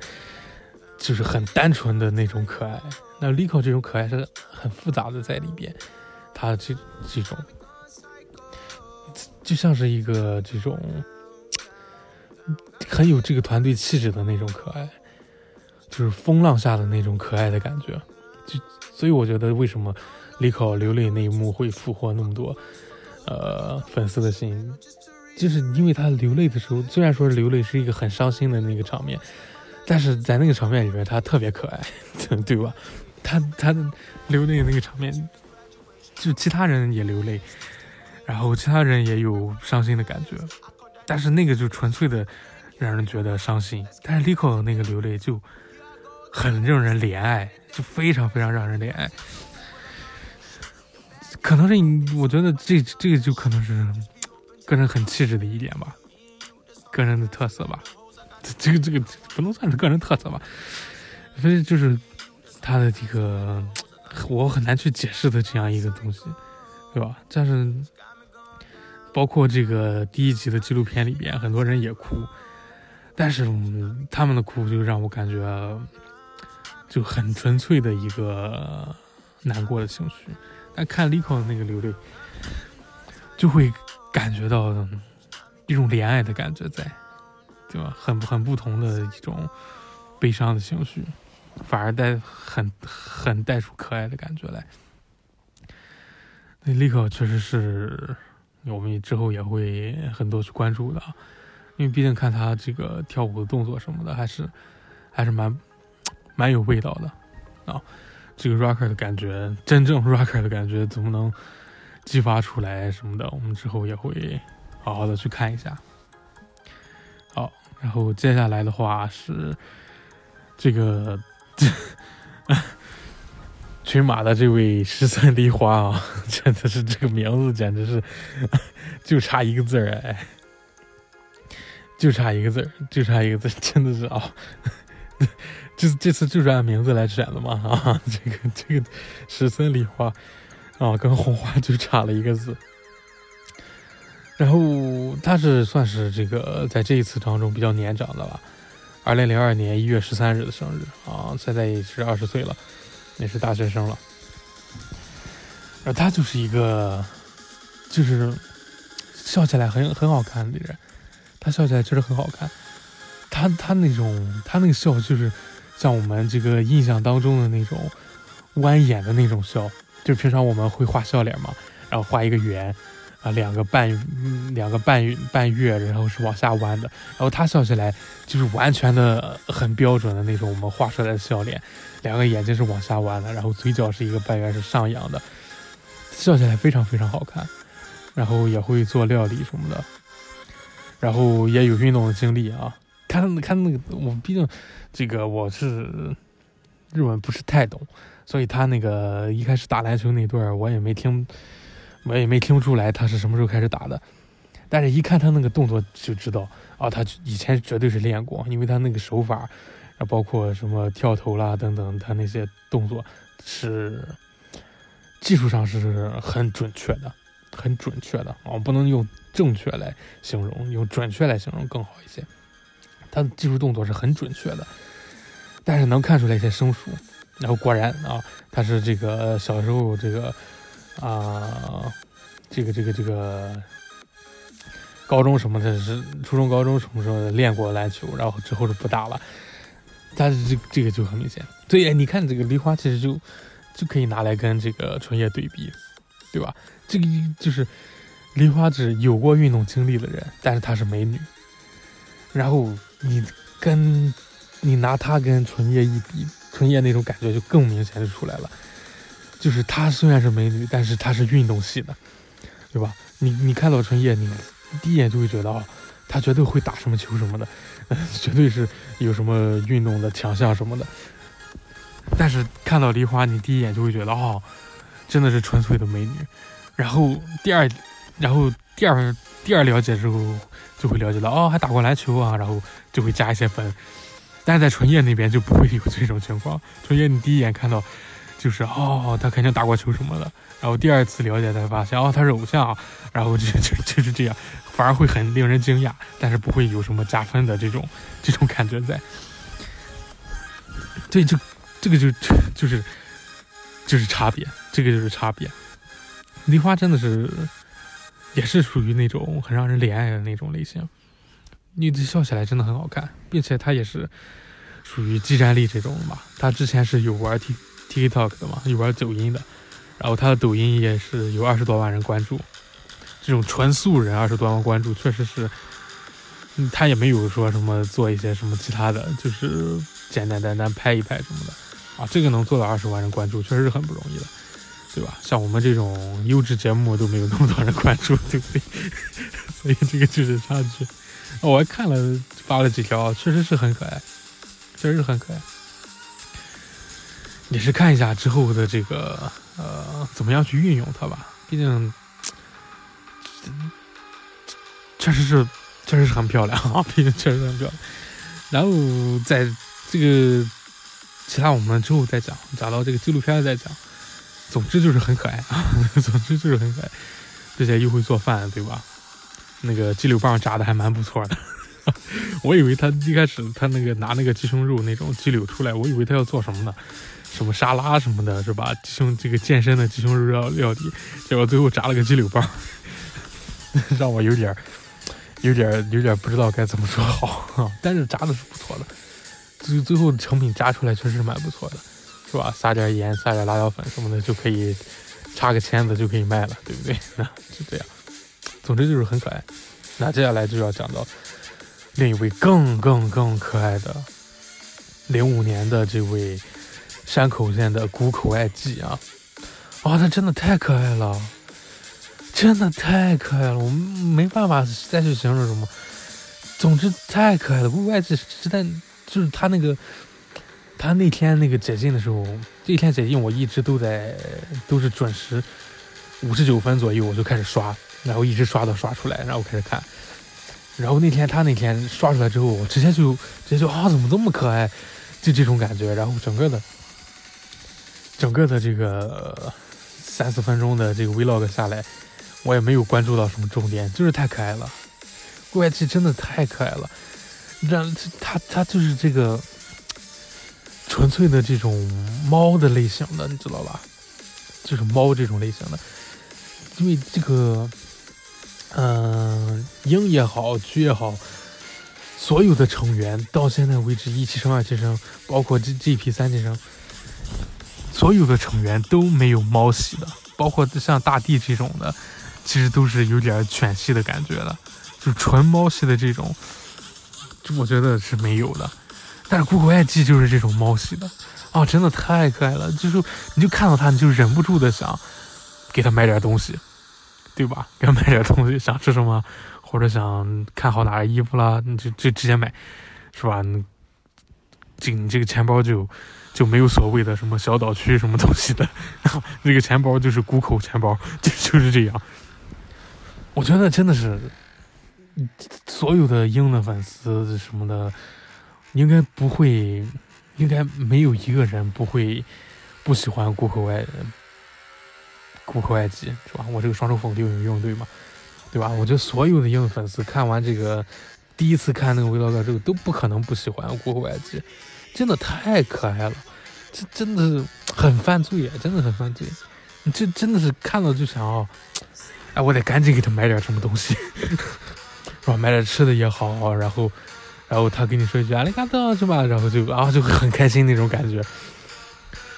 就是很单纯的那种可爱。那立刻这种可爱是很复杂的在里边，他这这种。就像是一个这种很有这个团队气质的那种可爱，就是风浪下的那种可爱的感觉。就所以我觉得为什么李考流泪那一幕会俘获那么多呃粉丝的心，就是因为他流泪的时候，虽然说流泪是一个很伤心的那个场面，但是在那个场面里面他特别可爱，对吧？他他流泪那个场面，就其他人也流泪。然后其他人也有伤心的感觉，但是那个就纯粹的让人觉得伤心。但是 Lico 那个流泪就很让人怜爱，就非常非常让人怜爱。可能是你，我觉得这这个就可能是个人很气质的一点吧，个人的特色吧。这个这个不能算是个人特色吧，反正就是他的这个我很难去解释的这样一个东西，对吧？但是。包括这个第一集的纪录片里边，很多人也哭，但是他们的哭就让我感觉就很纯粹的一个难过的情绪。但看 Lico 的那个流泪，就会感觉到一种怜爱的感觉在，对吧？很很不同的一种悲伤的情绪，反而带很很带出可爱的感觉来。那 Lico 确实是。我们之后也会很多去关注的，因为毕竟看他这个跳舞的动作什么的，还是还是蛮蛮有味道的啊。这个 rocker 的感觉，真正 rocker 的感觉，怎么能激发出来什么的？我们之后也会好好的去看一下。好，然后接下来的话是这个。这 群马的这位十三梨花啊，真的是这个名字简直是 就差一个字儿哎，就差一个字儿，就差一个字，真的是啊，这这次就是按名字来选的嘛啊，这个这个十三梨花啊，跟红花就差了一个字。然后他是算是这个在这一次当中比较年长的了，二零零二年一月十三日的生日啊，现在也是二十岁了。也是大学生了，而他就是一个，就是笑起来很很好看的人，他笑起来确实很好看，他他那种他那个笑就是像我们这个印象当中的那种弯眼的那种笑，就平常我们会画笑脸嘛，然后画一个圆。啊，两个半，两个半半月，然后是往下弯的，然后他笑起来就是完全的很标准的那种我们画出来的笑脸，两个眼睛是往下弯的，然后嘴角是一个半圆是上扬的，笑起来非常非常好看，然后也会做料理什么的，然后也有运动的经历啊，看看那个我毕竟这个我是日文不是太懂，所以他那个一开始打篮球那段我也没听。我也没听出来他是什么时候开始打的，但是一看他那个动作就知道啊，他以前绝对是练过，因为他那个手法，啊，包括什么跳投啦等等，他那些动作是技术上是很准确的，很准确的啊，不能用正确来形容，用准确来形容更好一些。他的技术动作是很准确的，但是能看出来一些生疏。然后果然啊，他是这个小时候这个。啊，这个这个这个高中什么的是初中、高中什么时候练过篮球，然后之后就不打了。但是这这个就很明显，对呀，你看这个梨花其实就就可以拿来跟这个春叶对比，对吧？这个就是梨花是有过运动经历的人，但是她是美女。然后你跟你拿她跟春叶一比，春叶那种感觉就更明显就出来了。就是她虽然是美女，但是她是运动系的，对吧？你你看到春叶，你第一眼就会觉得啊，她绝对会打什么球什么的，绝对是有什么运动的强项什么的。但是看到梨花，你第一眼就会觉得哦，真的是纯粹的美女。然后第二，然后第二第二了解之后，就会了解到哦，还打过篮球啊，然后就会加一些分。但是在纯叶那边就不会有这种情况，纯叶你第一眼看到。就是哦，他肯定打过球什么的，然后第二次了解才发现哦，他是偶像，然后就就就是这样，反而会很令人惊讶，但是不会有什么加分的这种这种感觉在。对，就这个就就是就是差别，这个就是差别。梨花真的是也是属于那种很让人怜爱的那种类型，你笑起来真的很好看，并且他也是属于激战力这种吧，他之前是有玩 T。TikTok 的嘛，有玩抖音的，然后他的抖音也是有二十多万人关注，这种纯素人二十多万关注，确实是，他也没有说什么做一些什么其他的，就是简简单单拍一拍什么的，啊，这个能做到二十万人关注，确实是很不容易的，对吧？像我们这种优质节目都没有那么多人关注，对不对？所以这个就是差距。我还看了发了几条，确实是很可爱，确实是很可爱。也是看一下之后的这个呃，怎么样去运用它吧。毕竟，确实是，确实是很漂亮啊！毕竟确实很漂亮。然后在这个其他我们之后再讲，讲到这个纪录片再讲。总之就是很可爱啊！总之就是很可爱，并且又会做饭，对吧？那个鸡柳棒炸的还蛮不错的。我以为他一开始他那个拿那个鸡胸肉那种鸡柳出来，我以为他要做什么呢？什么沙拉什么的，是吧？鸡胸这个健身的鸡胸肉料料理，结果最后炸了个鸡柳棒，让我有点有点有点不知道该怎么说好。但是炸的是不错的，最最后成品炸出来确实蛮不错的，是吧？撒点盐，撒点辣椒粉什么的就可以插个签子就可以卖了，对不对？那就这样。总之就是很可爱。那接下来就要讲到另一位更更更可爱的零五年的这位。山口县的谷口爱纪啊，哇，他真的太可爱了，真的太可爱了，我们没办法再去形容什么。总之太可爱了，谷口爱纪实在就是他那个，他那天那个解禁的时候，这一天解禁我一直都在，都是准时五十九分左右我就开始刷，然后一直刷到刷出来，然后开始看。然后那天他那天刷出来之后，我直接就直接就啊，怎么这么可爱？就这种感觉，然后整个的。整个的这个三四分钟的这个 vlog 下来，我也没有关注到什么重点，就是太可爱了。怪奇真的太可爱了，让他他就是这个纯粹的这种猫的类型的，你知道吧？就是猫这种类型的，因为这个，嗯，鹰也好，橘也好，所有的成员到现在为止，一期生、二期生，包括这这批三期生。所有的成员都没有猫系的，包括像大地这种的，其实都是有点犬系的感觉的，就纯猫系的这种，就我觉得是没有的。但是谷口爱纪就是这种猫系的，啊，真的太可爱了，就是你就看到它，你就忍不住的想给它买点东西，对吧？给它买点东西，想吃什么，或者想看好哪个衣服啦，你就就直接买，是吧？这你这个钱包就。就没有所谓的什么小岛区什么东西的，那个钱包就是谷口钱包，就就是这样。我觉得真的是，所有的鹰的粉丝什么的，应该不会，应该没有一个人不会不喜欢谷口外，谷口外吉是吧？我这个双重否定有用对吗？对吧？我觉得所有的鹰粉丝看完这个第一次看那个 vlog 之后，都不可能不喜欢谷口外吉。真的太可爱了，这真的是很犯罪啊！真的很犯罪，你这真的是看到就想哦，哎，我得赶紧给他买点什么东西。是吧？买点吃的也好，然后，然后他跟你说一句“阿里嘎多”是吧？然后就啊就会很开心那种感觉，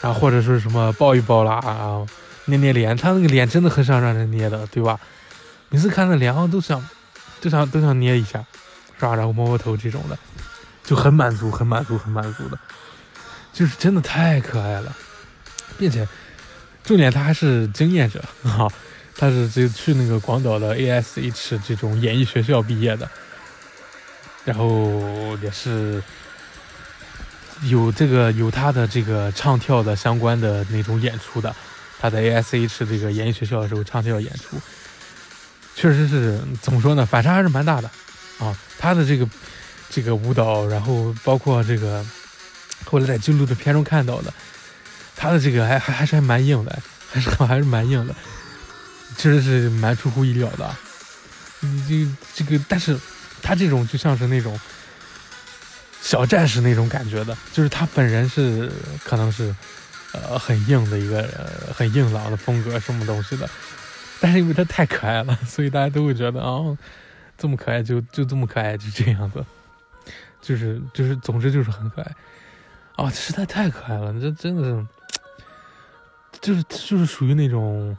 然后或者说什么抱一抱啦啊，捏捏脸，他那个脸真的很想让人捏的，对吧？每次看那脸啊都想，都想都想捏一下，是吧？然后摸摸头这种的，就很满足，很满足，很满足的，就是真的太可爱了，并且重点他还是经验者啊。他是这去那个广岛的 ASH 这种演艺学校毕业的，然后也是有这个有他的这个唱跳的相关的那种演出的。他在 ASH 这个演艺学校的时候唱跳演出，确实是怎么说呢？反差还是蛮大的啊。他的这个这个舞蹈，然后包括这个后来在纪录的片中看到的，他的这个还还还是还蛮硬的，还是 还是蛮硬的。确实是蛮出乎意料的，你这这个，但是他这种就像是那种小战士那种感觉的，就是他本人是可能是呃很硬的一个很硬朗的风格什么东西的，但是因为他太可爱了，所以大家都会觉得啊，这么可爱就就这么可爱就这样子，就是就是总之就是很可爱啊，实在太可爱了，这真的是就是就是属于那种。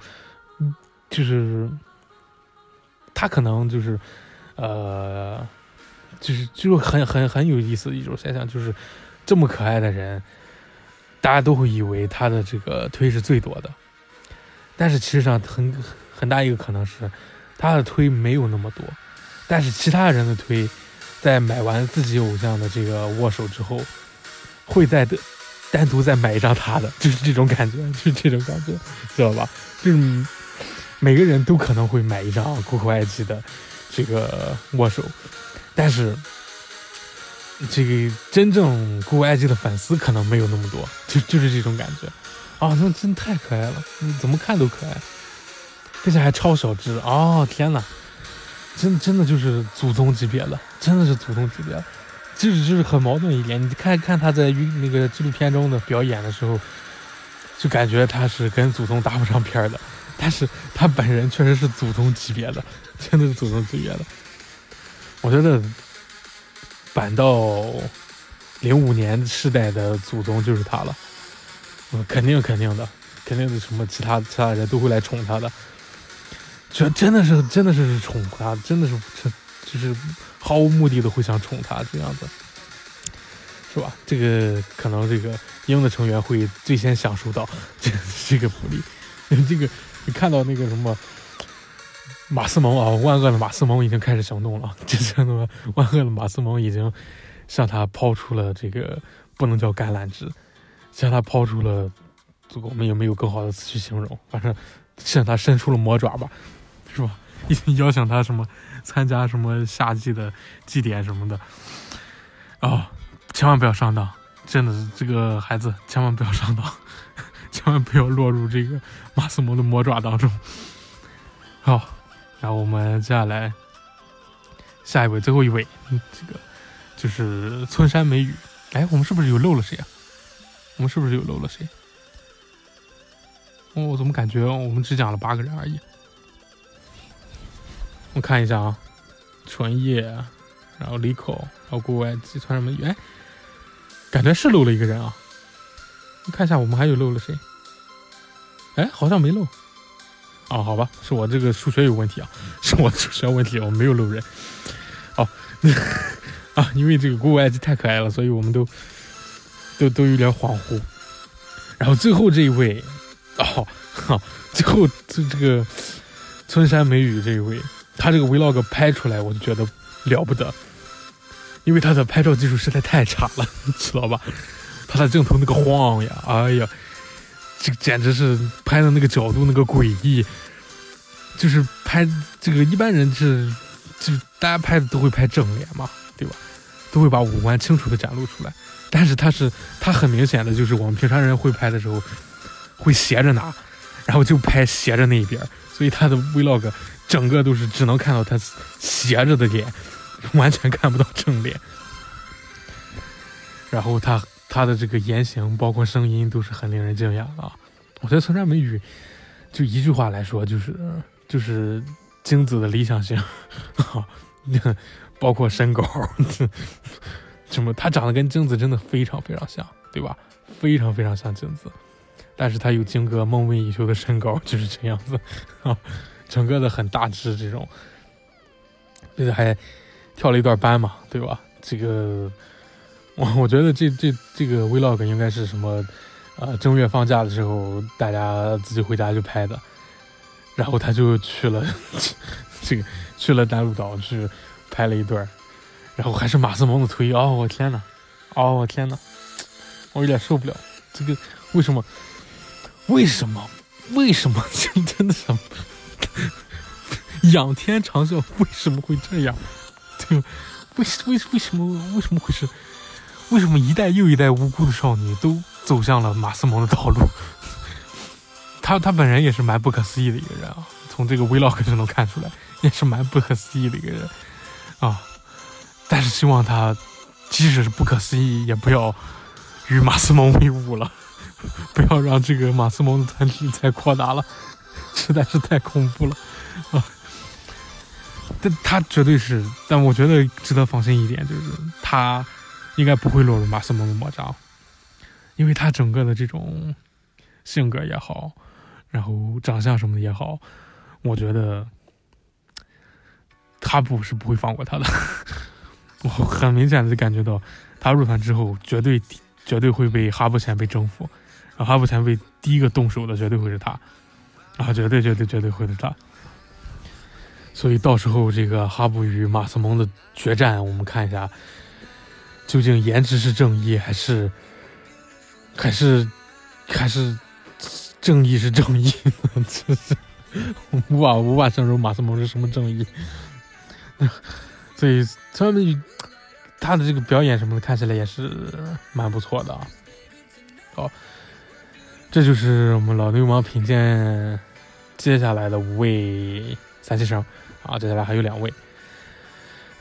就是他可能就是，呃，就是就是很很很有意思的一种现象，就是这么可爱的人，大家都会以为他的这个推是最多的，但是其实上很很大一个可能是他的推没有那么多，但是其他人的推在买完自己偶像的这个握手之后，会再的单独再买一张他的，就是这种感觉，就是这种感觉，知道吧？就是。每个人都可能会买一张顾客埃及的这个握手，但是这个真正顾客埃及的粉丝可能没有那么多，就就是这种感觉啊，那真太可爱了，怎么看都可爱，并且还超小只啊！天哪，真真的就是祖宗级别的，真的是祖宗级别的，就是就是很矛盾一点。你看看他在那个纪录片中的表演的时候，就感觉他是跟祖宗搭不上片的。但是他本人确实是祖宗级别的，真的是祖宗级别的。我觉得板到零五年世代的祖宗就是他了，嗯，肯定肯定的，肯定是什么其他其他人都会来宠他的。这真的是真的是宠他，真的是这就是毫无目的的会想宠他这样子，是吧？这个可能这个鹰的成员会最先享受到这这个福利，这个。你看到那个什么马斯蒙啊，万恶的马斯蒙已经开始行动了。就是那么万恶的马斯蒙已经向他抛出了这个不能叫橄榄枝，向他抛出了，我们也没有更好的词去形容，反正向他伸出了魔爪吧，是吧？邀请他什么参加什么夏季的祭典什么的。哦，千万不要上当，真的是这个孩子千万不要上当。千万不要落入这个马斯蒙的魔爪当中。好，然后我们接下来下一位，最后一位，这个就是村山美雨。哎，我们是不是有漏了谁啊？我们是不是有漏了谁？我怎么感觉我们只讲了八个人而已？我看一下啊，纯叶，然后李口，然后国外吉村山美雨。哎，感觉是漏了一个人啊。看一下，我们还有漏了谁？哎，好像没漏。哦，好吧，是我这个数学有问题啊，是我数学问题，我没有漏人。哦，啊，因为这个古埃及太可爱了，所以我们都都都有点恍惚。然后最后这一位，哦，好，最后这这个村山美雨这一位，他这个 vlog 拍出来，我就觉得了不得，因为他的拍照技术实在太差了，你 知道吧？他的镜头那个晃呀，哎呀，这简直是拍的那个角度那个诡异，就是拍这个一般人是，就大家拍的都会拍正脸嘛，对吧？都会把五官清楚的展露出来。但是他是他很明显的就是我们平常人会拍的时候会斜着拿，然后就拍斜着那一边，所以他的 vlog 整个都是只能看到他斜着的脸，完全看不到正脸。然后他。他的这个言行，包括声音，都是很令人惊讶啊！我觉得村上美雨，就一句话来说，就是就是精子的理想型，包括身高，什么他长得跟精子真的非常非常像，对吧？非常非常像贞子，但是他有金哥梦寐以求的身高，就是这样子啊，整个的很大只这种，并且还跳了一段班嘛，对吧？这个我我觉得这这这个 vlog 应该是什么？呃，正月放假的时候，大家自己回家就拍的，然后他就去了 这个去了丹路岛去拍了一段，然后还是马斯蒙的推哦，我天呐，哦，我天呐，我有点受不了，这个为什么？为什么？为什么？真 真的想仰天长啸，为什么会这样？对，为为为什么为什么会是？为什么一代又一代无辜的少女都？走向了马斯蒙的道路，他他本人也是蛮不可思议的一个人啊，从这个 vlog 就能看出来，也是蛮不可思议的一个人啊。但是希望他即使是不可思议，也不要与马斯蒙为伍了，不要让这个马斯蒙的团体再扩大了，实在是太恐怖了啊。但他绝对是，但我觉得值得放心一点，就是他应该不会落入马斯蒙的魔掌。因为他整个的这种性格也好，然后长相什么的也好，我觉得他不是不会放过他的。我很明显的感觉到，他入团之后，绝对绝对会被哈布前被征服，啊哈布前辈第一个动手的绝对会是他，啊，绝对绝对绝对会是他。所以到时候这个哈布与马斯蒙的决战，我们看一下，究竟颜值是正义还是？还是还是正义是正义，这 是无法无法形容马斯蒙是什么正义。所以他们他的这个表演什么的看起来也是蛮不错的啊。好，这就是我们老流氓品鉴接下来的五位三期生啊，接下来还有两位。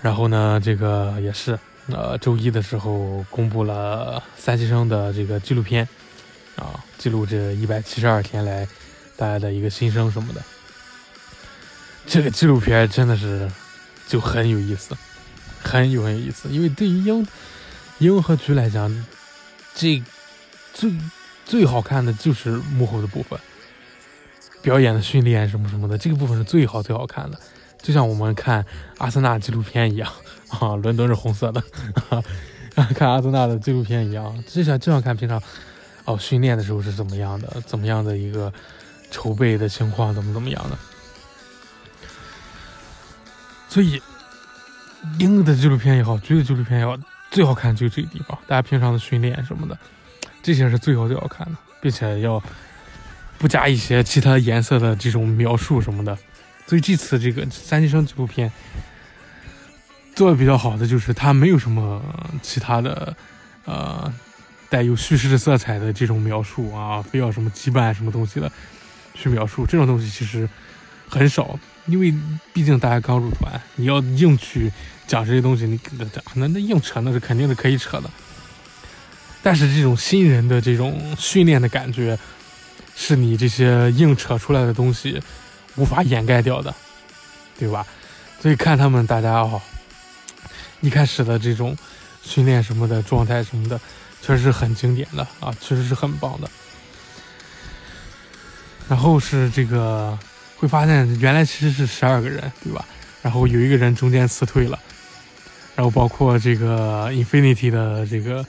然后呢，这个也是。呃，周一的时候公布了三期生的这个纪录片，啊，记录这一百七十二天来大家的一个新生什么的。这个纪录片真的是就很有意思，很有很有意思。因为对于英英和菊来讲，这最最好看的就是幕后的部分，表演的训练什么什么的，这个部分是最好最好看的。就像我们看阿森纳纪录片一样啊，伦敦是红色的，看阿森纳的纪录片一样，就像就像看平常哦训练的时候是怎么样的，怎么样的一个筹备的情况，怎么怎么样的。所以，英的纪录片也好，剧的纪录片也好，最好看就这个地方，大家平常的训练什么的，这些是最好最好看的，并且要不加一些其他颜色的这种描述什么的。所以这次这个三级生纪录片做的比较好的就是它没有什么其他的呃带有叙事色彩的这种描述啊，非要什么羁绊什么东西的去描述这种东西其实很少，因为毕竟大家刚入团，你要硬去讲这些东西，你那那硬扯那是肯定是可以扯的，但是这种新人的这种训练的感觉，是你这些硬扯出来的东西。无法掩盖掉的，对吧？所以看他们大家哦，一开始的这种训练什么的状态什么的，确实是很经典的啊，确实是很棒的。然后是这个会发现，原来其实是十二个人，对吧？然后有一个人中间辞退了，然后包括这个 Infinity 的这个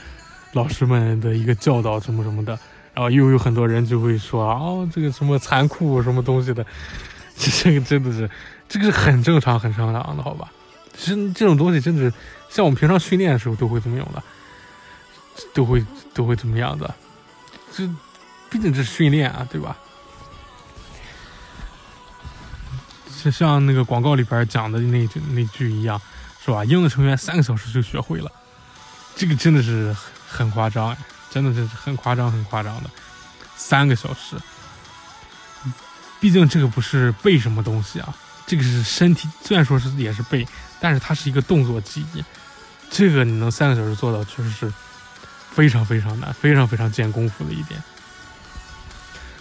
老师们的一个教导什么什么的，然后又有很多人就会说啊，这个什么残酷什么东西的。这个真的是，这个是很正常、很正常的，好吧？其实这种东西真的是，像我们平常训练的时候都会这么用的，都会都会怎么样的？这毕竟这是训练啊，对吧？就像那个广告里边讲的那那句一样，是吧？英的成员三个小时就学会了，这个真的是很夸张，真的是很夸张、很夸张的，三个小时。毕竟这个不是背什么东西啊，这个是身体，虽然说是也是背，但是它是一个动作记忆。这个你能三个小时做到，确实是非常非常难，非常非常见功夫的一点。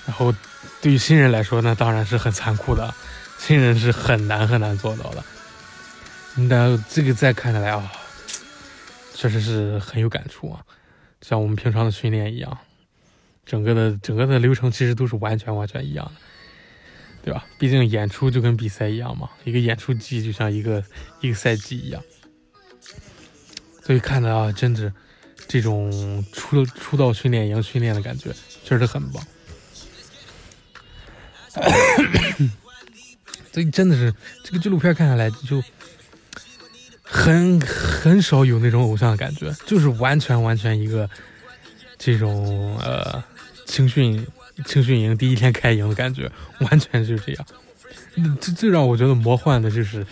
然后对于新人来说，那当然是很残酷的，新人是很难很难做到的。那这个再看下来啊，确实是很有感触啊，像我们平常的训练一样，整个的整个的流程其实都是完全完全一样的，对吧？毕竟演出就跟比赛一样嘛，一个演出季就像一个一个赛季一样，所以看的啊，真的这种出出道训练营训练的感觉，确实很棒。所以真的是这个纪录片看下来就很很少有那种偶像的感觉，就是完全完全一个这种呃青训青训营第一天开营的感觉，完全就是这样。最最让我觉得魔幻的就是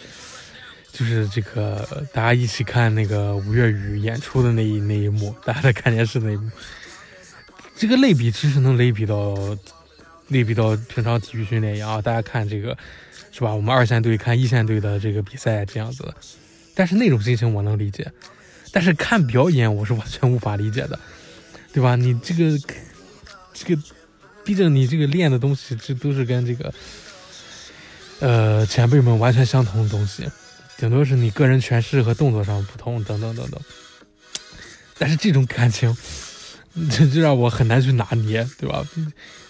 就是这个大家一起看那个五月雨演出的那一那一幕，大家在看电视那一幕，这个类比其实能类比到类比到平常体育训练一样，大家看这个。是吧？我们二线队看一线队的这个比赛这样子，但是那种心情我能理解，但是看表演我是完全无法理解的，对吧？你这个这个，毕竟你这个练的东西这都是跟这个呃前辈们完全相同的东西，顶多是你个人诠释和动作上不同等等等等，但是这种感情，这就让我很难去拿捏，对吧？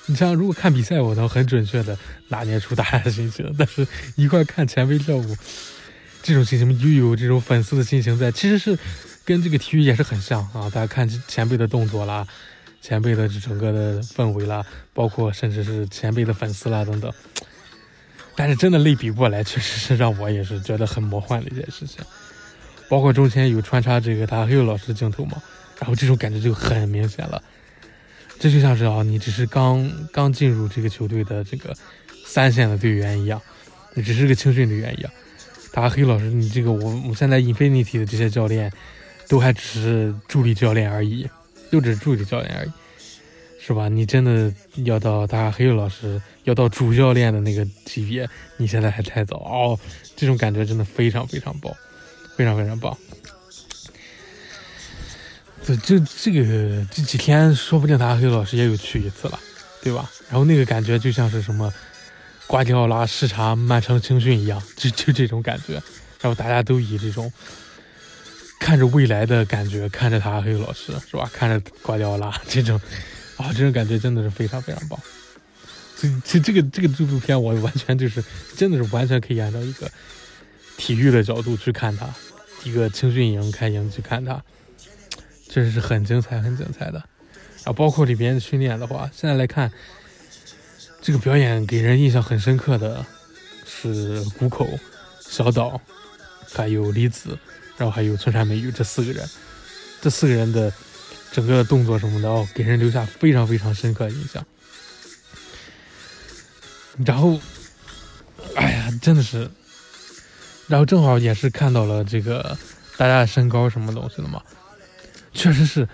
你像如果看比赛，我能很准确的拿捏出大家的心情，但是一块看前辈跳舞，这种心情又有这种粉丝的心情在，其实是跟这个体育也是很像啊。大家看前辈的动作啦，前辈的整个的氛围啦，包括甚至是前辈的粉丝啦等等，但是真的类比过来，确实是让我也是觉得很魔幻的一件事情。包括中间有穿插这个他黑老师的镜头嘛，然后这种感觉就很明显了。这就像是啊，你只是刚刚进入这个球队的这个三线的队员一样，你只是个青训队员一样。打黑老师，你这个我我现在 Infinity 的这些教练都还只是助理教练而已，就只是助理教练而已，是吧？你真的要到打黑老师，要到主教练的那个级别，你现在还太早哦。这种感觉真的非常非常棒，非常非常棒。这这这个这几天，说不定他黑老师也有去一次了，对吧？然后那个感觉就像是什么瓜迪奥拉视察曼城青训一样，就就这种感觉。然后大家都以这种看着未来的感觉看着他黑老师，是吧？看着瓜迪奥拉这种啊，这种感觉真的是非常非常棒。这这这个这个纪录片，我完全就是真的是完全可以按照一个体育的角度去看他，一个青训营开营去看他。确实是很精彩，很精彩的。然后包括里边的训练的话，现在来看，这个表演给人印象很深刻的是谷口、小岛，还有李子，然后还有村山美羽这四个人，这四个人的整个动作什么的哦，给人留下非常非常深刻的印象。然后，哎呀，真的是，然后正好也是看到了这个大家的身高什么东西的嘛。确实是，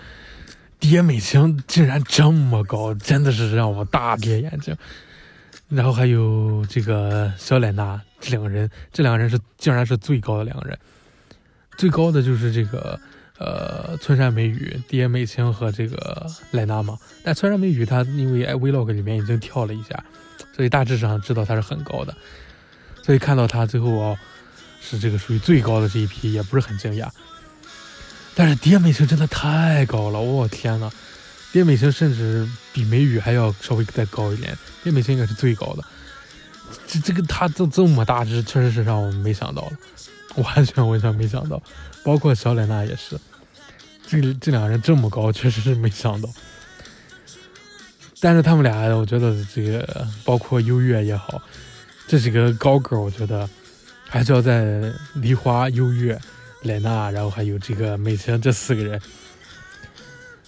蝶美晴竟然这么高，真的是让我大跌眼镜。然后还有这个小莱娜，这两个人，这两个人是竟然是最高的两个人，最高的就是这个呃村山美羽、蝶美晴和这个莱娜嘛。但村山美羽她因为 vlog 里面已经跳了一下，所以大致上知道她是很高的。所以看到她最后哦是这个属于最高的这一批，也不是很惊讶。但是蝶美声真的太高了，我天呐！蝶美声甚至比美羽还要稍微再高一点，蝶美声应该是最高的。这这个他这这么大只，确实是让我没想到了，完全完全没想到。包括小莱娜也是，这这两人这么高，确实是没想到。但是他们俩，我觉得这个包括优越也好，这几个高个，我觉得还是要在梨花优越。莱娜，然后还有这个美晴，这四个人，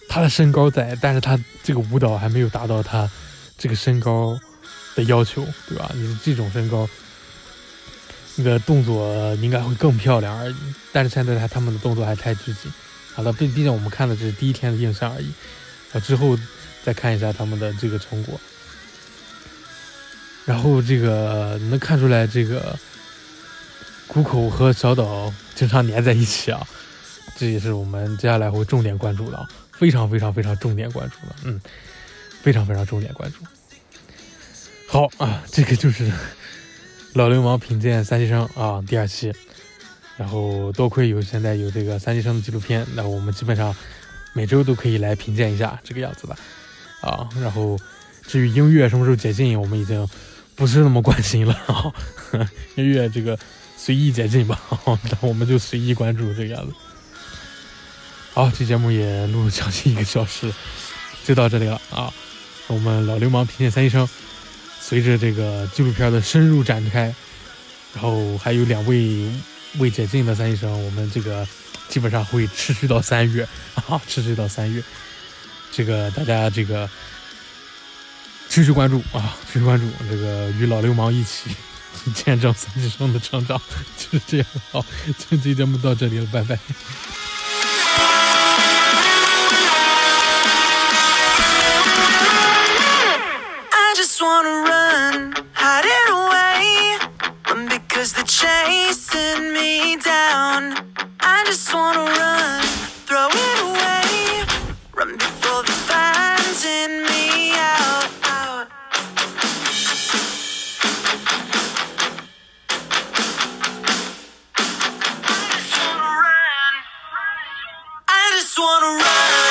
他的身高在，但是他这个舞蹈还没有达到他这个身高的要求，对吧？你这种身高，那个动作应该会更漂亮而已。但是现在他他们的动作还太拘谨。好了，毕毕竟我们看的只是第一天的印象而已，啊，之后再看一下他们的这个成果。然后这个能看出来这个。谷口和小岛经常黏在一起啊，这也是我们接下来会重点关注的啊，非常非常非常重点关注的，嗯，非常非常重点关注。好啊，这个就是老流氓品鉴三期生啊第二期，然后多亏有现在有这个三级生的纪录片，那我们基本上每周都可以来品鉴一下这个样子的啊。然后至于音乐什么时候解禁，我们已经不是那么关心了啊。音乐这个随意解禁吧，那我们就随意关注这个样子。好，这节目也录了将近一个小时，就到这里了啊。我们老流氓品鉴三医生，随着这个纪录片的深入展开，然后还有两位未解禁的三医生，我们这个基本上会持续到三月啊，持续到三月。这个大家这个持续关注啊，持续关注这个与老流氓一起 见证三医生的成长，就是这样。好，这期节目到这里了，拜拜。I just wanna run, hide wanna run.